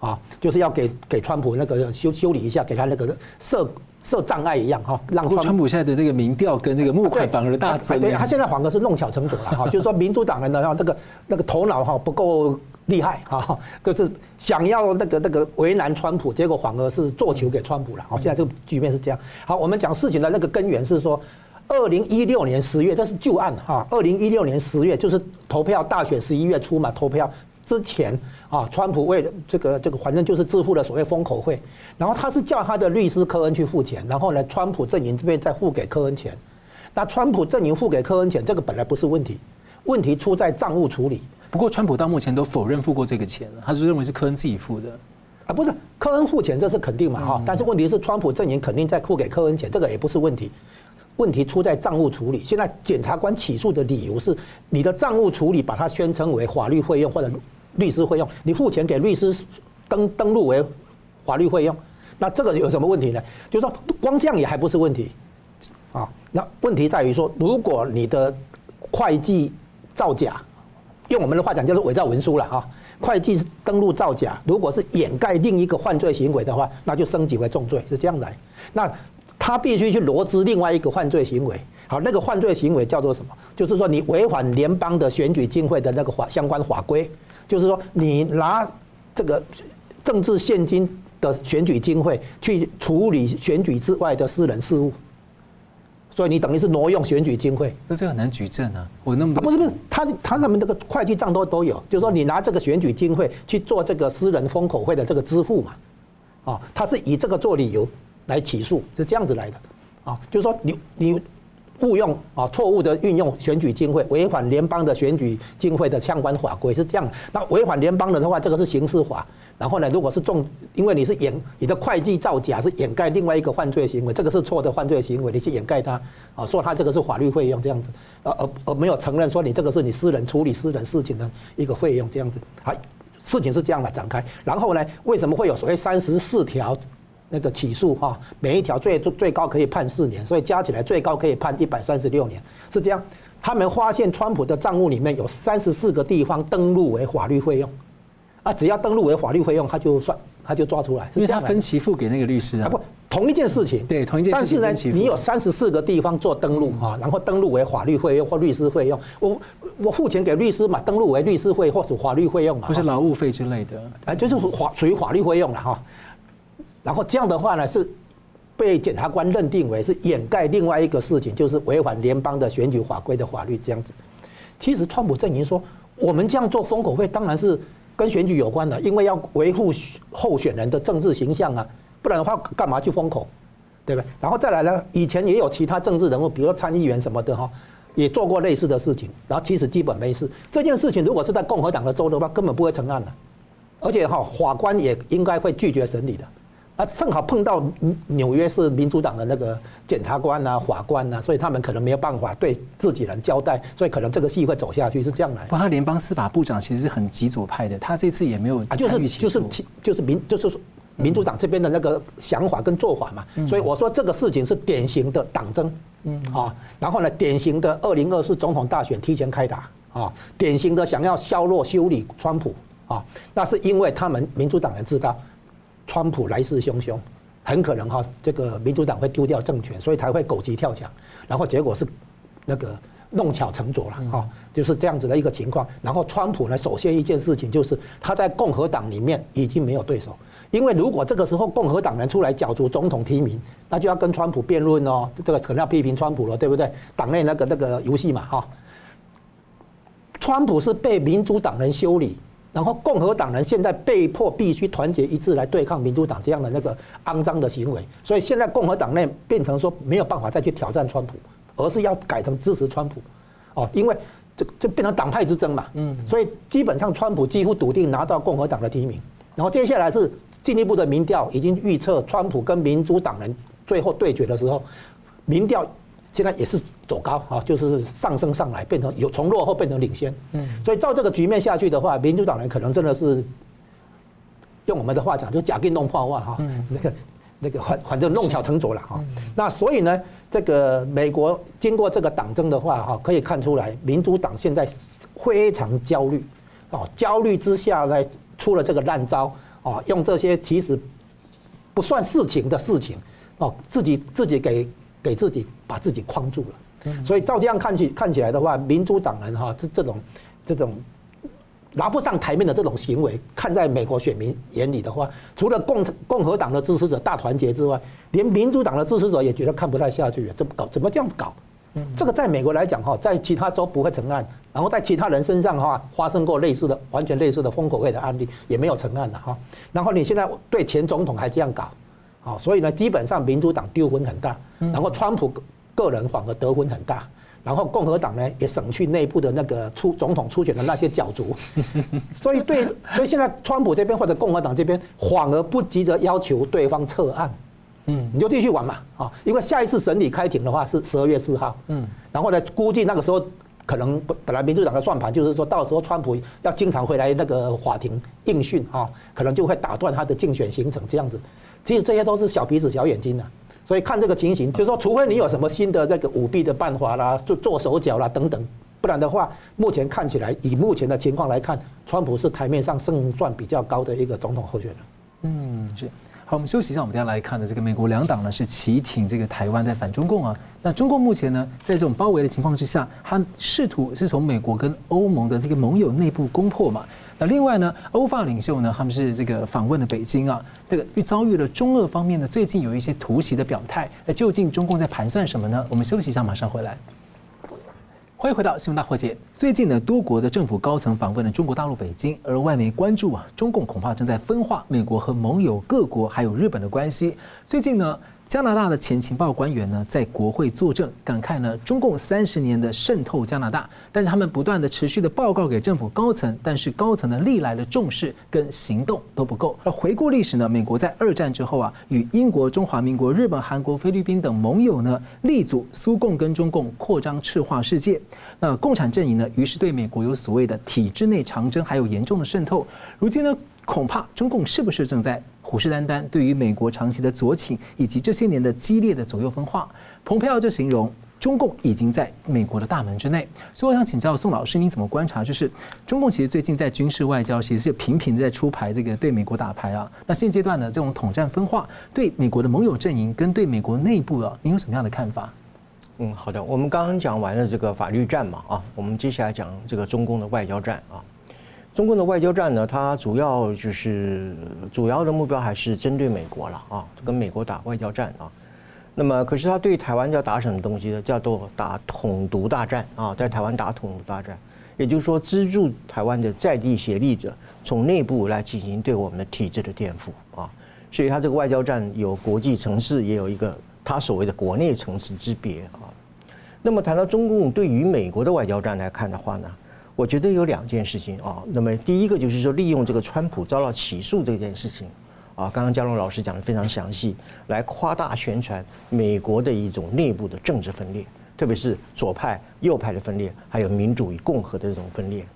啊，就是要给给川普那个修修理一下，给他那个设设障碍一样哈，让川普现在的这个民调跟这个募款反而大增。对，他现在反而是弄巧成拙了哈，就是说民主党人呢，那个那个头脑哈不够厉害哈，就是想要那个那个为难川普，结果反而是做球给川普了。好，现在这个局面是这样。好，我们讲事情的那个根源是说，二零一六年十月，这是旧案哈，二零一六年十月就是投票大选十一月初嘛，投票。之前啊，川普为了这个这个，反正就是支付了所谓封口费，然后他是叫他的律师科恩去付钱，然后呢，川普阵营这边再付给科恩钱。那川普阵营付给科恩钱，这个本来不是问题，问题出在账务处理。不过川普到目前都否认付过这个钱，他是认为是科恩自己付的。啊，不是科恩付钱，这是肯定嘛哈，但是问题是川普阵营肯定在付给科恩钱，这个也不是问题，问题出在账务处理。现在检察官起诉的理由是你的账务处理把它宣称为法律费用或者。律师费用，你付钱给律师登登录为法律费用，那这个有什么问题呢？就是说光这样也还不是问题啊。那问题在于说，如果你的会计造假，用我们的话讲叫做伪造文书了啊。会计登录造假，如果是掩盖另一个犯罪行为的话，那就升级为重罪，是这样来。那他必须去罗织另外一个犯罪行为，好，那个犯罪行为叫做什么？就是说你违反联邦的选举经费的那个法相关法规。就是说，你拿这个政治现金的选举经费去处理选举之外的私人事务，所以你等于是挪用选举经费。那这个很难举证啊！我那么不是不是，他他他们那个会计账都都有，就是说你拿这个选举经费去做这个私人封口费的这个支付嘛，啊，他是以这个做理由来起诉，是这样子来的，啊，就是说你你。误用啊，错误的运用选举经费，违反联邦的选举经费的相关法规是这样。那违反联邦的话，这个是刑事法。然后呢，如果是重，因为你是掩你的会计造假是掩盖另外一个犯罪行为，这个是错的犯罪行为，你去掩盖它啊，说他这个是法律费用这样子，而而而没有承认说你这个是你私人处理私人事情的一个费用这样子。好，事情是这样的展开。然后呢，为什么会有所谓三十四条那个起诉哈？每一条最最高可以判四年，所以加起来最高可以判一百三十六年，是这样。他们发现川普的账户里面有三十四个地方登录为法律费用，啊，只要登录为法律费用，他就算他就抓出来，因为他分期付给那个律师啊，不同一件事情，对同一件事情，但是呢，你有三十四个地方做登录啊，然后登录为法律费用或律师费用，我我付钱给律师嘛，登录为律师费或者法律费用嘛，不是劳务费之类的，啊，就是法属于法律费用了哈，然后这样的话呢是。被检察官认定为是掩盖另外一个事情，就是违反联邦的选举法规的法律这样子。其实川普阵营说，我们这样做封口费当然是跟选举有关的，因为要维护候选人的政治形象啊，不然的话干嘛去封口，对不对？然后再来呢，以前也有其他政治人物，比如说参议员什么的哈，也做过类似的事情，然后其实基本没事。这件事情如果是在共和党的州的话，根本不会成案的，而且哈法官也应该会拒绝审理的。啊，正好碰到纽约市民主党的那个检察官啊、法官啊，所以他们可能没有办法对自己人交代，所以可能这个戏会走下去，是这样来。不，他联邦司法部长其实是很极左派的，他这次也没有参与就是就是民就是民主党这边的那个想法跟做法嘛，所以我说这个事情是典型的党争，嗯。啊，然后呢，典型的二零二四总统大选提前开打。啊，典型的想要削弱修理川普。啊，那是因为他们民主党人知道。川普来势汹汹，很可能哈，这个民主党会丢掉政权，所以才会狗急跳墙，然后结果是那个弄巧成拙了哈，就是这样子的一个情况。然后川普呢，首先一件事情就是他在共和党里面已经没有对手，因为如果这个时候共和党人出来角逐总统提名，那就要跟川普辩论哦，这个可能要批评川普了，对不对？党内那个那个游戏嘛哈，川普是被民主党人修理。然后共和党人现在被迫必须团结一致来对抗民主党这样的那个肮脏的行为，所以现在共和党内变成说没有办法再去挑战川普，而是要改成支持川普，哦，因为这就变成党派之争嘛，嗯，所以基本上川普几乎笃定拿到共和党的提名，然后接下来是进一步的民调已经预测川普跟民主党人最后对决的时候，民调。现在也是走高啊，就是上升上来，变成有从落后变成领先。嗯，所以照这个局面下去的话，民主党人可能真的是用我们的话讲，就假定弄破袜哈，那个那个反反正弄巧成拙了哈。那所以呢，这个美国经过这个党争的话哈，可以看出来，民主党现在非常焦虑哦，焦虑之下呢，出了这个烂招哦，用这些其实不算事情的事情哦，自己自己给。给自己把自己框住了，所以照这样看起看起来的话，民主党人哈这这种这种拿不上台面的这种行为，看在美国选民眼里的话，除了共共和党的支持者大团结之外，连民主党的支持者也觉得看不太下去，怎么搞？怎么这样子搞？这个在美国来讲哈，在其他州不会成案，然后在其他人身上哈发生过类似的完全类似的封口费的案例，也没有成案的哈。然后你现在对前总统还这样搞？啊，所以呢，基本上民主党丢分很大，然后川普个人反而得分很大，然后共和党呢也省去内部的那个出总统初选的那些角逐，所以对，所以现在川普这边或者共和党这边反而不急着要求对方撤案，嗯，你就继续玩嘛，啊，因为下一次审理开庭的话是十二月四号，嗯，然后呢，估计那个时候可能本来民主党的算盘就是说到时候川普要经常回来那个法庭应讯啊，可能就会打断他的竞选行程这样子。其实这些都是小鼻子小眼睛的，所以看这个情形，就是说，除非你有什么新的那个舞弊的办法啦，做做手脚啦等等，不然的话，目前看起来，以目前的情况来看，川普是台面上胜算比较高的一个总统候选人。嗯，是。好，我们休息一下，我们等下来看的这个美国两党呢是齐挺这个台湾在反中共啊。那中共目前呢，在这种包围的情况之下，他试图是从美国跟欧盟的这个盟友内部攻破嘛。那另外呢，欧法领袖呢，他们是这个访问了北京啊，这个遇遭遇了中俄方面呢，最近有一些突袭的表态。那究竟中共在盘算什么呢？我们休息一下，马上回来。欢迎回到新闻大破解。最近呢，多国的政府高层访问了中国大陆北京，而外媒关注啊，中共恐怕正在分化美国和盟友各国还有日本的关系。最近呢。加拿大的前情报官员呢，在国会作证，感慨呢，中共三十年的渗透加拿大，但是他们不断的持续的报告给政府高层，但是高层的历来的重视跟行动都不够。而回顾历史呢，美国在二战之后啊，与英国、中华民国、日本、韩国、菲律宾等盟友呢，力阻苏共跟中共扩张赤化世界。那共产阵营呢，于是对美国有所谓的体制内长征，还有严重的渗透。如今呢，恐怕中共是不是正在？虎视眈眈，对于美国长期的左倾以及这些年的激烈的左右分化，蓬佩奥就形容中共已经在美国的大门之内。所以我想请教宋老师，你怎么观察？就是中共其实最近在军事外交其实是频频在出牌，这个对美国打牌啊。那现阶段呢，这种统战分化对美国的盟友阵营跟对美国内部啊，您有什么样的看法？嗯，好的，我们刚刚讲完了这个法律战嘛，啊，我们接下来讲这个中共的外交战啊。中共的外交战呢，它主要就是主要的目标还是针对美国了啊，跟美国打外交战啊。那么，可是他对台湾要打什么东西呢？叫做打统独大战啊，在台湾打统独大战，也就是说资助台湾的在地协力者从内部来进行对我们的体制的颠覆啊。所以，他这个外交战有国际层次，也有一个他所谓的国内层次之别啊。那么，谈到中共对于美国的外交战来看的话呢？我觉得有两件事情啊，那么第一个就是说，利用这个川普遭到起诉这件事情，啊，刚刚嘉龙老师讲的非常详细，来夸大宣传美国的一种内部的政治分裂，特别是左派、右派的分裂，还有民主与共和的这种分裂。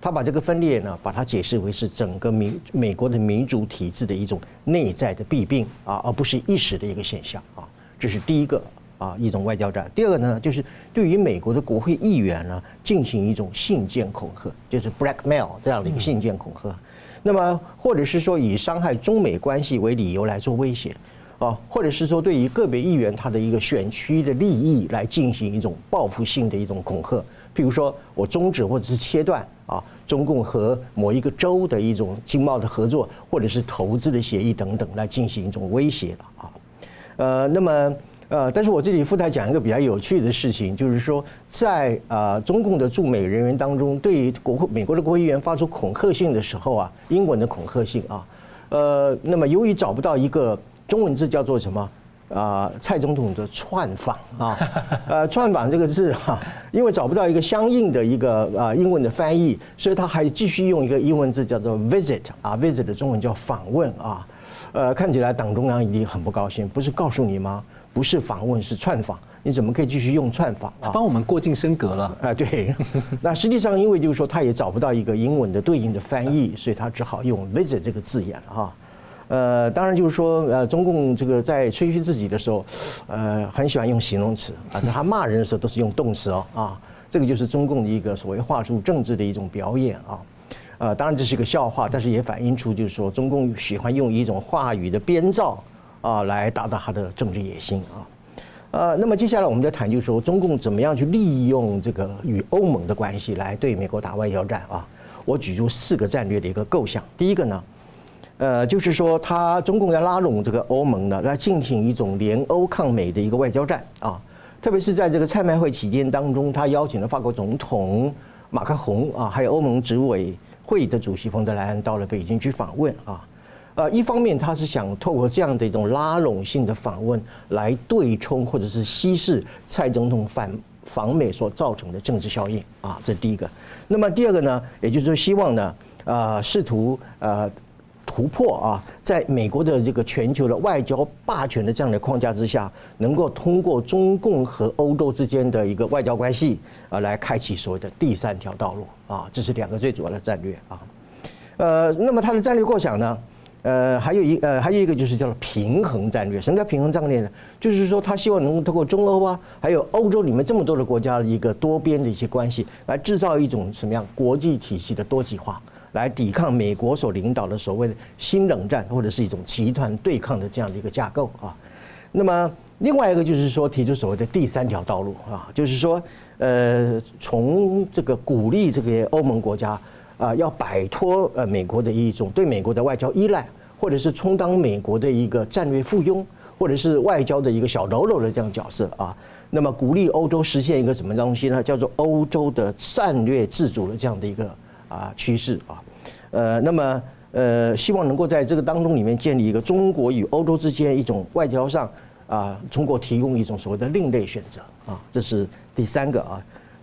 他把这个分裂呢，把它解释为是整个民美国的民主体制的一种内在的弊病啊，而不是一时的一个现象啊，这是第一个。啊，一种外交战。第二个呢，就是对于美国的国会议员呢，进行一种信件恐吓，就是 blackmail 这样的一个信件恐吓。那么，或者是说以伤害中美关系为理由来做威胁，啊，或者是说对于个别议员他的一个选区的利益来进行一种报复性的一种恐吓。譬如说我终止或者是切断啊，中共和某一个州的一种经贸的合作，或者是投资的协议等等，来进行一种威胁了啊。呃，那么。呃，但是我这里附带讲一个比较有趣的事情，就是说，在啊中共的驻美人员当中，对于国美国的国会议员发出恐吓信的时候啊，英文的恐吓信啊，呃，那么由于找不到一个中文字叫做什么啊，蔡总统的串访啊，呃，串访这个字哈，因为找不到一个相应的一个啊英文的翻译，所以他还继续用一个英文字叫做 visit 啊，visit 的中文叫访问啊，呃，看起来党中央一定很不高兴，不是告诉你吗？不是访问，是串访。你怎么可以继续用串访啊？帮我们过境升格了啊？对。那实际上，因为就是说，他也找不到一个英文的对应的翻译，所以他只好用 visit 这个字眼了哈。呃，当然就是说，呃，中共这个在吹嘘自己的时候，呃，很喜欢用形容词啊。在他骂人的时候，都是用动词哦啊。这个就是中共的一个所谓话术政治的一种表演啊。呃，当然这是一个笑话，但是也反映出就是说，中共喜欢用一种话语的编造。啊，来达到他的政治野心啊，呃，那么接下来我们再谈，就是说中共怎么样去利用这个与欧盟的关系来对美国打外交战啊？我举出四个战略的一个构想。第一个呢，呃，就是说他中共要拉拢这个欧盟呢，来进行一种联欧抗美的一个外交战啊。特别是在这个蔡麦会期间当中，他邀请了法国总统马克宏啊，还有欧盟执委会的主席冯德莱恩到了北京去访问啊。呃，一方面他是想透过这样的一种拉拢性的访问来对冲或者是稀释蔡总统访访美所造成的政治效应啊，这第一个。那么第二个呢，也就是说希望呢，呃，试图呃突破啊，在美国的这个全球的外交霸权的这样的框架之下，能够通过中共和欧洲之间的一个外交关系啊，来开启所谓的第三条道路啊，这是两个最主要的战略啊。呃，那么他的战略构想呢？呃，还有一呃，还有一个就是叫做平衡战略。什么叫平衡战略呢？就是说，他希望能够通过中欧啊，还有欧洲里面这么多的国家的一个多边的一些关系，来制造一种什么样国际体系的多极化，来抵抗美国所领导的所谓的新冷战或者是一种集团对抗的这样的一个架构啊。那么另外一个就是说，提出所谓的第三条道路啊，就是说，呃，从这个鼓励这个欧盟国家。啊，要摆脱呃美国的一种对美国的外交依赖，或者是充当美国的一个战略附庸，或者是外交的一个小喽啰的这样角色啊。那么鼓励欧洲实现一个什么东西呢？叫做欧洲的战略自主的这样的一个啊趋势啊。呃，那么呃，希望能够在这个当中里面建立一个中国与欧洲之间一种外交上啊，中国提供一种所谓的另类选择啊，这是第三个啊。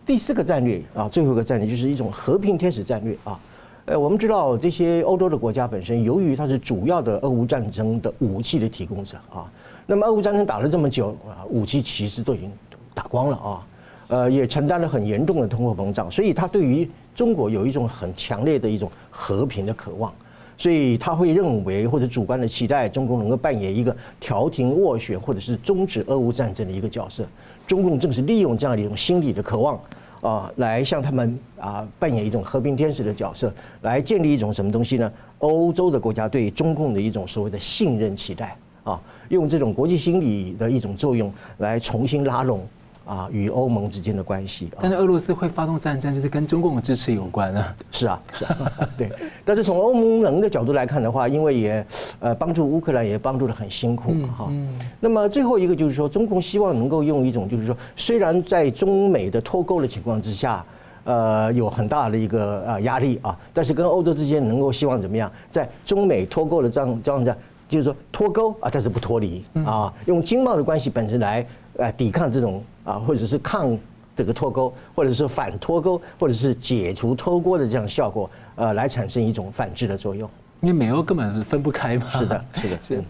第四个战略啊，最后一个战略就是一种和平天使战略啊。呃，我们知道这些欧洲的国家本身，由于它是主要的俄乌战争的武器的提供者啊，那么俄乌战争打了这么久啊，武器其实都已经打光了啊，呃，也承担了很严重的通货膨胀，所以它对于中国有一种很强烈的一种和平的渴望。所以他会认为或者主观的期待中共能够扮演一个调停斡旋或者是终止俄乌战争的一个角色。中共正是利用这样的一种心理的渴望啊，来向他们啊扮演一种和平天使的角色，来建立一种什么东西呢？欧洲的国家对中共的一种所谓的信任期待啊，用这种国际心理的一种作用来重新拉拢。啊，与欧盟之间的关系，但是俄罗斯会发动战争，就是跟中共的支持有关啊。是啊，是啊，对。但是从欧盟人的角度来看的话，因为也呃帮助乌克兰，也帮助的很辛苦哈。嗯。那么最后一个就是说，中共希望能够用一种，就是说，虽然在中美的脱钩的情况之下，呃，有很大的一个呃压力啊，但是跟欧洲之间能够希望怎么样，在中美脱钩的这样这样子，就是说脱钩啊，但是不脱离啊，用经贸的关系本身来呃抵抗这种。啊，或者是抗这个脱钩，或者是反脱钩，或者是解除脱钩的这样效果，呃，来产生一种反制的作用。因为美欧根本分不开嘛。是的，是的，是。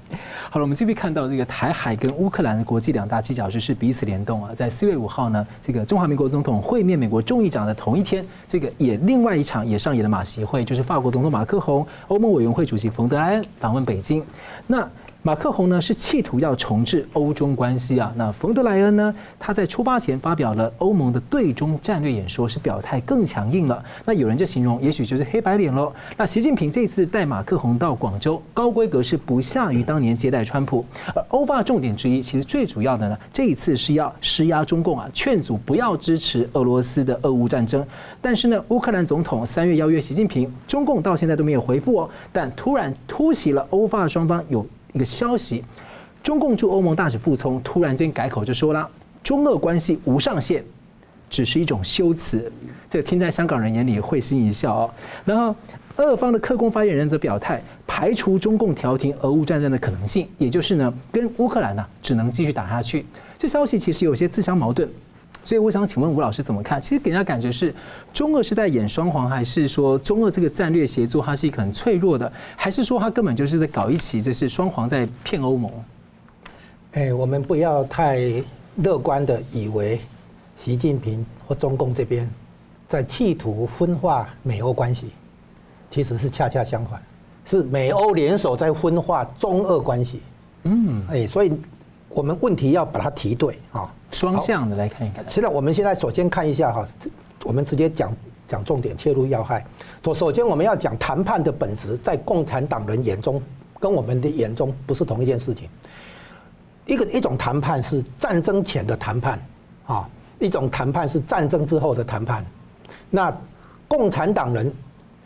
好了，我们这边看到这个台海跟乌克兰的国际两大犄角之势彼此联动啊，在四月五号呢，这个中华民国总统会面美国众议长的同一天，这个也另外一场也上演了马席会，就是法国总统马克宏、欧盟委员会主席冯德莱恩访问北京。那马克宏呢是企图要重置欧中关系啊，那冯德莱恩呢，他在出发前发表了欧盟的对中战略演说，是表态更强硬了。那有人就形容，也许就是黑白脸喽。那习近平这次带马克宏到广州，高规格是不下于当年接待川普。而欧法重点之一，其实最主要的呢，这一次是要施压中共啊，劝阻不要支持俄罗斯的俄乌战争。但是呢，乌克兰总统三月邀约习近平，中共到现在都没有回复哦。但突然突袭了欧法双方有。一个消息，中共驻欧盟大使傅聪突然间改口就说了：“中俄关系无上限，只是一种修辞。”这个听在香港人眼里会心一笑哦。然后，俄方的克宫发言人则表态，排除中共调停俄乌战争的可能性，也就是呢，跟乌克兰呢只能继续打下去。这消息其实有些自相矛盾。所以我想请问吴老师怎么看？其实给人家感觉是中俄是在演双簧，还是说中俄这个战略协作它是一个很脆弱的，还是说它根本就是在搞一起这是双簧在骗欧盟？哎，我们不要太乐观的以为习近平或中共这边在企图分化美欧关系，其实是恰恰相反，是美欧联手在分化中俄关系。嗯，哎，所以我们问题要把它提对啊。双向的来看一看。现在我们现在首先看一下哈，我们直接讲讲重点，切入要害。说首先我们要讲谈判的本质，在共产党人眼中跟我们的眼中不是同一件事情。一个一种谈判是战争前的谈判，啊，一种谈判是战争之后的谈判。那共产党人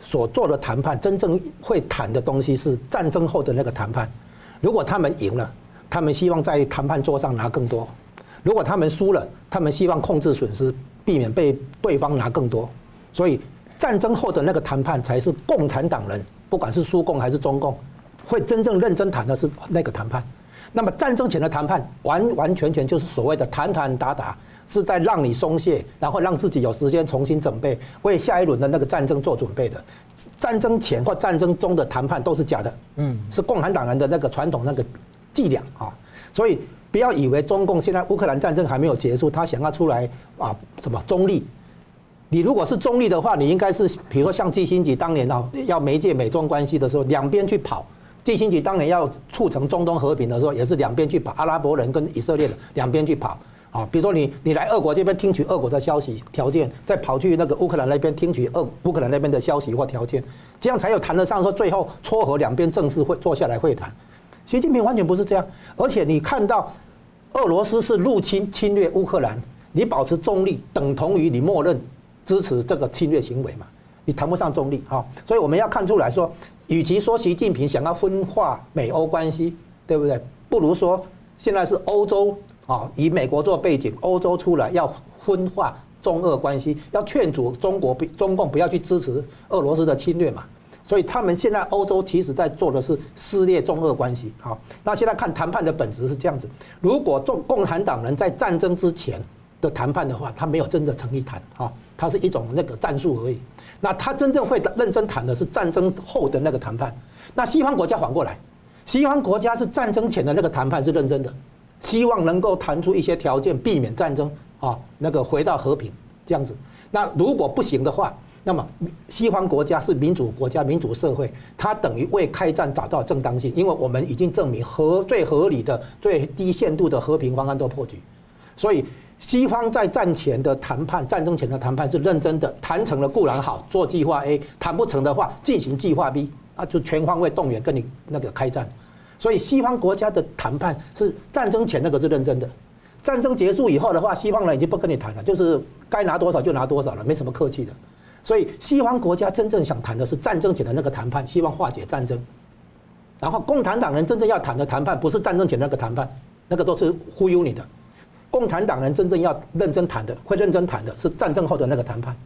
所做的谈判，真正会谈的东西是战争后的那个谈判。如果他们赢了，他们希望在谈判桌上拿更多。如果他们输了，他们希望控制损失，避免被对方拿更多。所以战争后的那个谈判才是共产党人，不管是苏共还是中共，会真正认真谈的是那个谈判。那么战争前的谈判，完完全全就是所谓的谈谈打打，是在让你松懈，然后让自己有时间重新准备，为下一轮的那个战争做准备的。战争前或战争中的谈判都是假的，嗯，是共产党人的那个传统那个伎俩啊，所以。不要以为中共现在乌克兰战争还没有结束，他想要出来啊什么中立？你如果是中立的话，你应该是比如说像基辛格当年啊要媒介美中关系的时候，两边去跑；基辛格当年要促成中东和平的时候，也是两边去跑，阿拉伯人跟以色列的两边去跑啊。比如说你你来俄国这边听取俄国的消息条件，再跑去那个乌克兰那边听取俄乌克兰那边的消息或条件，这样才有谈得上说最后撮合两边正式会坐下来会谈。习近平完全不是这样，而且你看到。俄罗斯是入侵侵略乌克兰，你保持中立等同于你默认支持这个侵略行为嘛？你谈不上中立哈，所以我们要看出来说，与其说习近平想要分化美欧关系，对不对？不如说现在是欧洲啊，以美国做背景，欧洲出来要分化中俄关系，要劝阻中国、中共不要去支持俄罗斯的侵略嘛。所以他们现在欧洲其实在做的是撕裂中俄关系。好，那现在看谈判的本质是这样子：如果中共产党人在战争之前的谈判的话，他没有真的诚意谈，哈，他是一种那个战术而已。那他真正会认真谈的是战争后的那个谈判。那西方国家反过来，西方国家是战争前的那个谈判是认真的，希望能够谈出一些条件，避免战争啊，那个回到和平这样子。那如果不行的话，那么西方国家是民主国家、民主社会，它等于为开战找到正当性，因为我们已经证明合最合理的、最低限度的和平方案都破局，所以西方在战前的谈判、战争前的谈判是认真的，谈成了固然好，做计划 A；谈不成的话，进行计划 B。啊，就全方位动员跟你那个开战，所以西方国家的谈判是战争前那个是认真的，战争结束以后的话，西方人已经不跟你谈了，就是该拿多少就拿多少了，没什么客气的。所以西方国家真正想谈的是战争前的那个谈判，希望化解战争。然后共产党人真正要谈的谈判，不是战争前那个谈判，那个都是忽悠你的。共产党人真正要认真谈的，会认真谈的是战争后的那个谈判。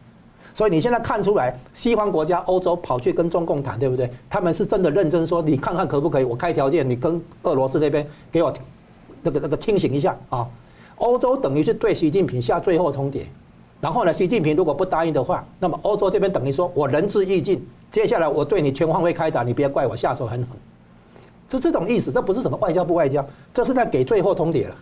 所以你现在看出来，西方国家、欧洲跑去跟中共谈，对不对？他们是真的认真说，你看看可不可以？我开条件，你跟俄罗斯那边给我那个那个清醒一下啊！欧洲等于是对习近平下最后通牒，然后呢，习近平如果不答应的话，那么欧洲这边等于说我仁至义尽，接下来我对你全方位开打，你别怪我下手很狠，是这种意思。这不是什么外交不外交，这是在给最后通牒了，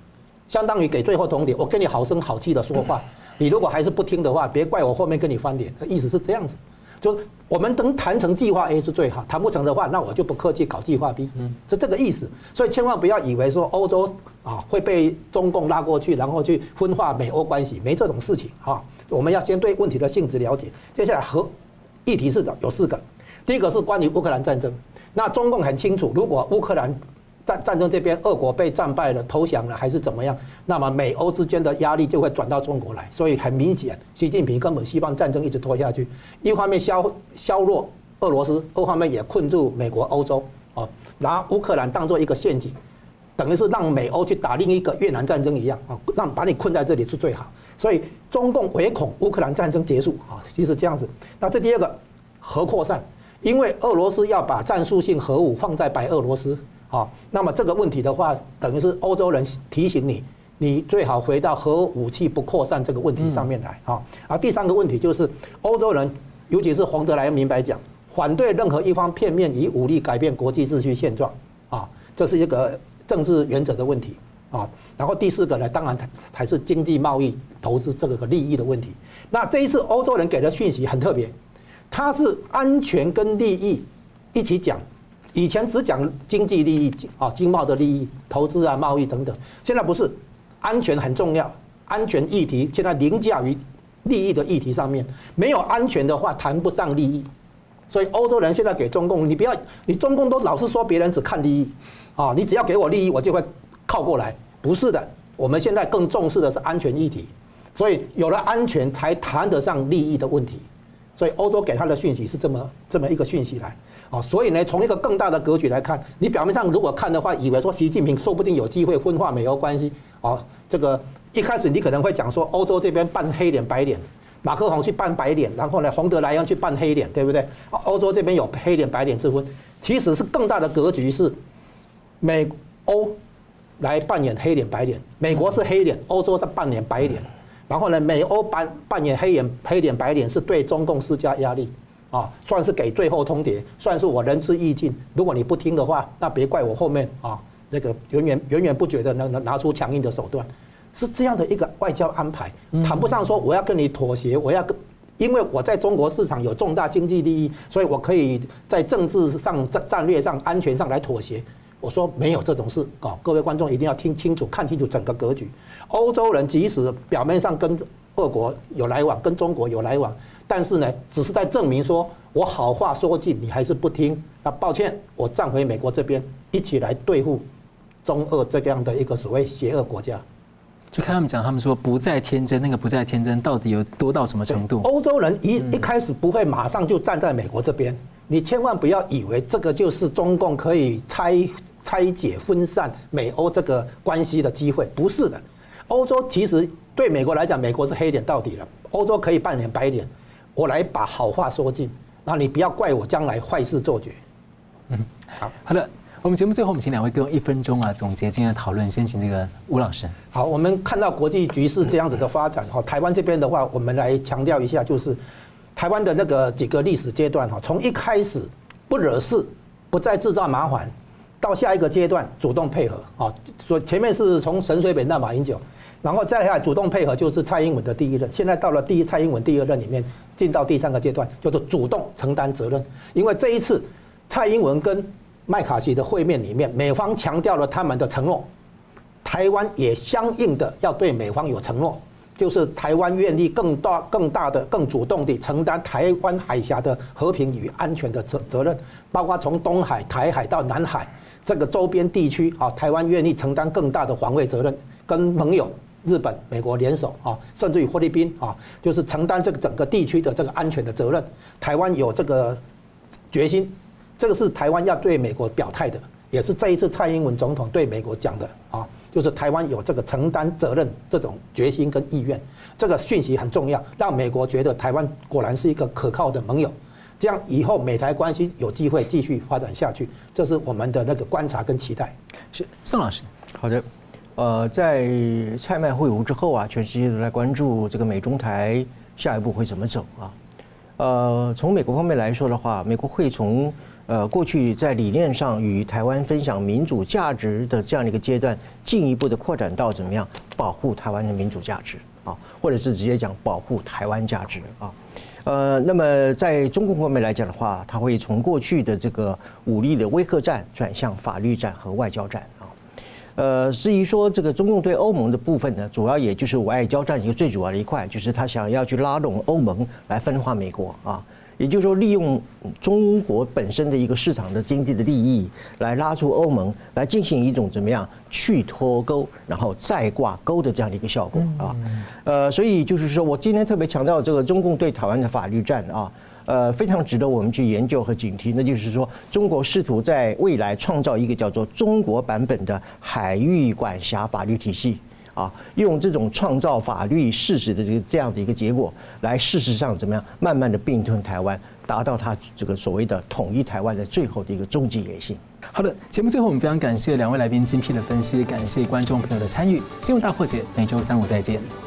相当于给最后通牒。我跟你好声好气的说话。你如果还是不听的话，别怪我后面跟你翻脸。意思是这样子，就是我们能谈成计划 A 是最好，谈不成的话，那我就不客气搞计划 B，嗯，是这个意思。所以千万不要以为说欧洲啊会被中共拉过去，然后去分化美欧关系，没这种事情哈。我们要先对问题的性质了解。接下来和议题是的有四个，第一个是关于乌克兰战争。那中共很清楚，如果乌克兰战战争这边，俄国被战败了，投降了，还是怎么样？那么美欧之间的压力就会转到中国来。所以很明显，习近平根本希望战争一直拖下去，一方面削削弱俄罗斯，二方面也困住美国、欧洲，啊，拿乌克兰当做一个陷阱，等于是让美欧去打另一个越南战争一样，啊，让把你困在这里是最好。所以中共唯恐乌克兰战争结束，啊，其实这样子。那这第二个核扩散，因为俄罗斯要把战术性核武放在白俄罗斯。好，那么这个问题的话，等于是欧洲人提醒你，你最好回到核武器不扩散这个问题上面来。好，而第三个问题就是，欧洲人，尤其是冯德莱恩明白讲，反对任何一方片面以武力改变国际秩序现状。啊，这是一个政治原则的问题。啊，然后第四个呢，当然才才是经济贸易投资这个利益的问题。那这一次欧洲人给的讯息很特别，他是安全跟利益一起讲。以前只讲经济利益啊，经贸的利益、投资啊、贸易等等。现在不是，安全很重要，安全议题现在凌驾于利益的议题上面。没有安全的话，谈不上利益。所以欧洲人现在给中共，你不要，你中共都老是说别人只看利益，啊，你只要给我利益，我就会靠过来。不是的，我们现在更重视的是安全议题。所以有了安全，才谈得上利益的问题。所以欧洲给他的讯息是这么这么一个讯息来。哦，所以呢，从一个更大的格局来看，你表面上如果看的话，以为说习近平说不定有机会分化美欧关系。哦，这个一开始你可能会讲说，欧洲这边扮黑脸白脸，马克宏去扮白脸，然后呢，冯德莱恩去扮黑脸，对不对？欧洲这边有黑脸白脸之分，其实是更大的格局是美欧来扮演黑脸白脸，美国是黑脸，欧洲是扮演白脸，然后呢，美欧扮扮演黑脸黑脸白脸是对中共施加压力。啊，算是给最后通牒，算是我仁至义尽。如果你不听的话，那别怪我后面啊，那个源源源源不绝的能能拿出强硬的手段，是这样的一个外交安排，谈不上说我要跟你妥协，我要跟，因为我在中国市场有重大经济利益，所以我可以在政治上、战战略上、安全上来妥协。我说没有这种事啊，各位观众一定要听清楚、看清楚整个格局。欧洲人即使表面上跟俄国有来往，跟中国有来往。但是呢，只是在证明说，我好话说尽，你还是不听。那抱歉，我站回美国这边，一起来对付中俄这样的一个所谓邪恶国家。就看他们讲，他们说不再天真，那个不再天真到底有多到什么程度？欧洲人一一开始不会马上就站在美国这边，你千万不要以为这个就是中共可以拆拆解分散美欧这个关系的机会，不是的。欧洲其实对美国来讲，美国是黑脸到底了，欧洲可以扮演白脸。我来把好话说尽，那你不要怪我将来坏事做绝。嗯，好好的。我们节目最后，我们请两位各用一分钟啊总结今天的讨论。先请这个吴老师。好，我们看到国际局势这样子的发展哈，台湾这边的话，我们来强调一下，就是台湾的那个几个历史阶段哈，从一开始不惹事，不再制造麻烦，到下一个阶段主动配合啊，所以前面是从沈水扁到马英九，然后再来主动配合就是蔡英文的第一任，现在到了第一蔡英文第二任里面，进到第三个阶段，叫做主动承担责任，因为这一次蔡英文跟麦卡锡的会面里面，美方强调了他们的承诺，台湾也相应的要对美方有承诺，就是台湾愿意更大、更大的、更主动地承担台湾海峡的和平与安全的责责任，包括从东海、台海到南海这个周边地区啊，台湾愿意承担更大的防卫责任，跟盟友日本、美国联手啊，甚至于菲律宾啊，就是承担这个整个地区的这个安全的责任，台湾有这个决心。这个是台湾要对美国表态的，也是这一次蔡英文总统对美国讲的啊，就是台湾有这个承担责任这种决心跟意愿，这个讯息很重要，让美国觉得台湾果然是一个可靠的盟友，这样以后美台关系有机会继续发展下去，这是我们的那个观察跟期待。是宋老师，好的，呃，在蔡麦会晤之后啊，全世界都在关注这个美中台下一步会怎么走啊，呃，从美国方面来说的话，美国会从呃，过去在理念上与台湾分享民主价值的这样的一个阶段，进一步的扩展到怎么样保护台湾的民主价值啊，或者是直接讲保护台湾价值啊。呃，那么在中共方面来讲的话，他会从过去的这个武力的威吓战转向法律战和外交战。呃，至于说这个中共对欧盟的部分呢，主要也就是外交战一个最主要的一块，就是他想要去拉拢欧盟来分化美国啊。也就是说，利用中国本身的一个市场的经济的利益，来拉出欧盟，来进行一种怎么样去脱钩，然后再挂钩的这样的一个效果啊。呃，所以就是说我今天特别强调这个中共对台湾的法律战啊，呃，非常值得我们去研究和警惕。那就是说，中国试图在未来创造一个叫做中国版本的海域管辖法律体系。啊，用这种创造法律事实的这个这样的一个结果，来事实上怎么样，慢慢的并吞台湾，达到他这个所谓的统一台湾的最后的一个终极野心。好的，节目最后我们非常感谢两位来宾精辟的分析，感谢观众朋友的参与。新闻大破解每周三五再见。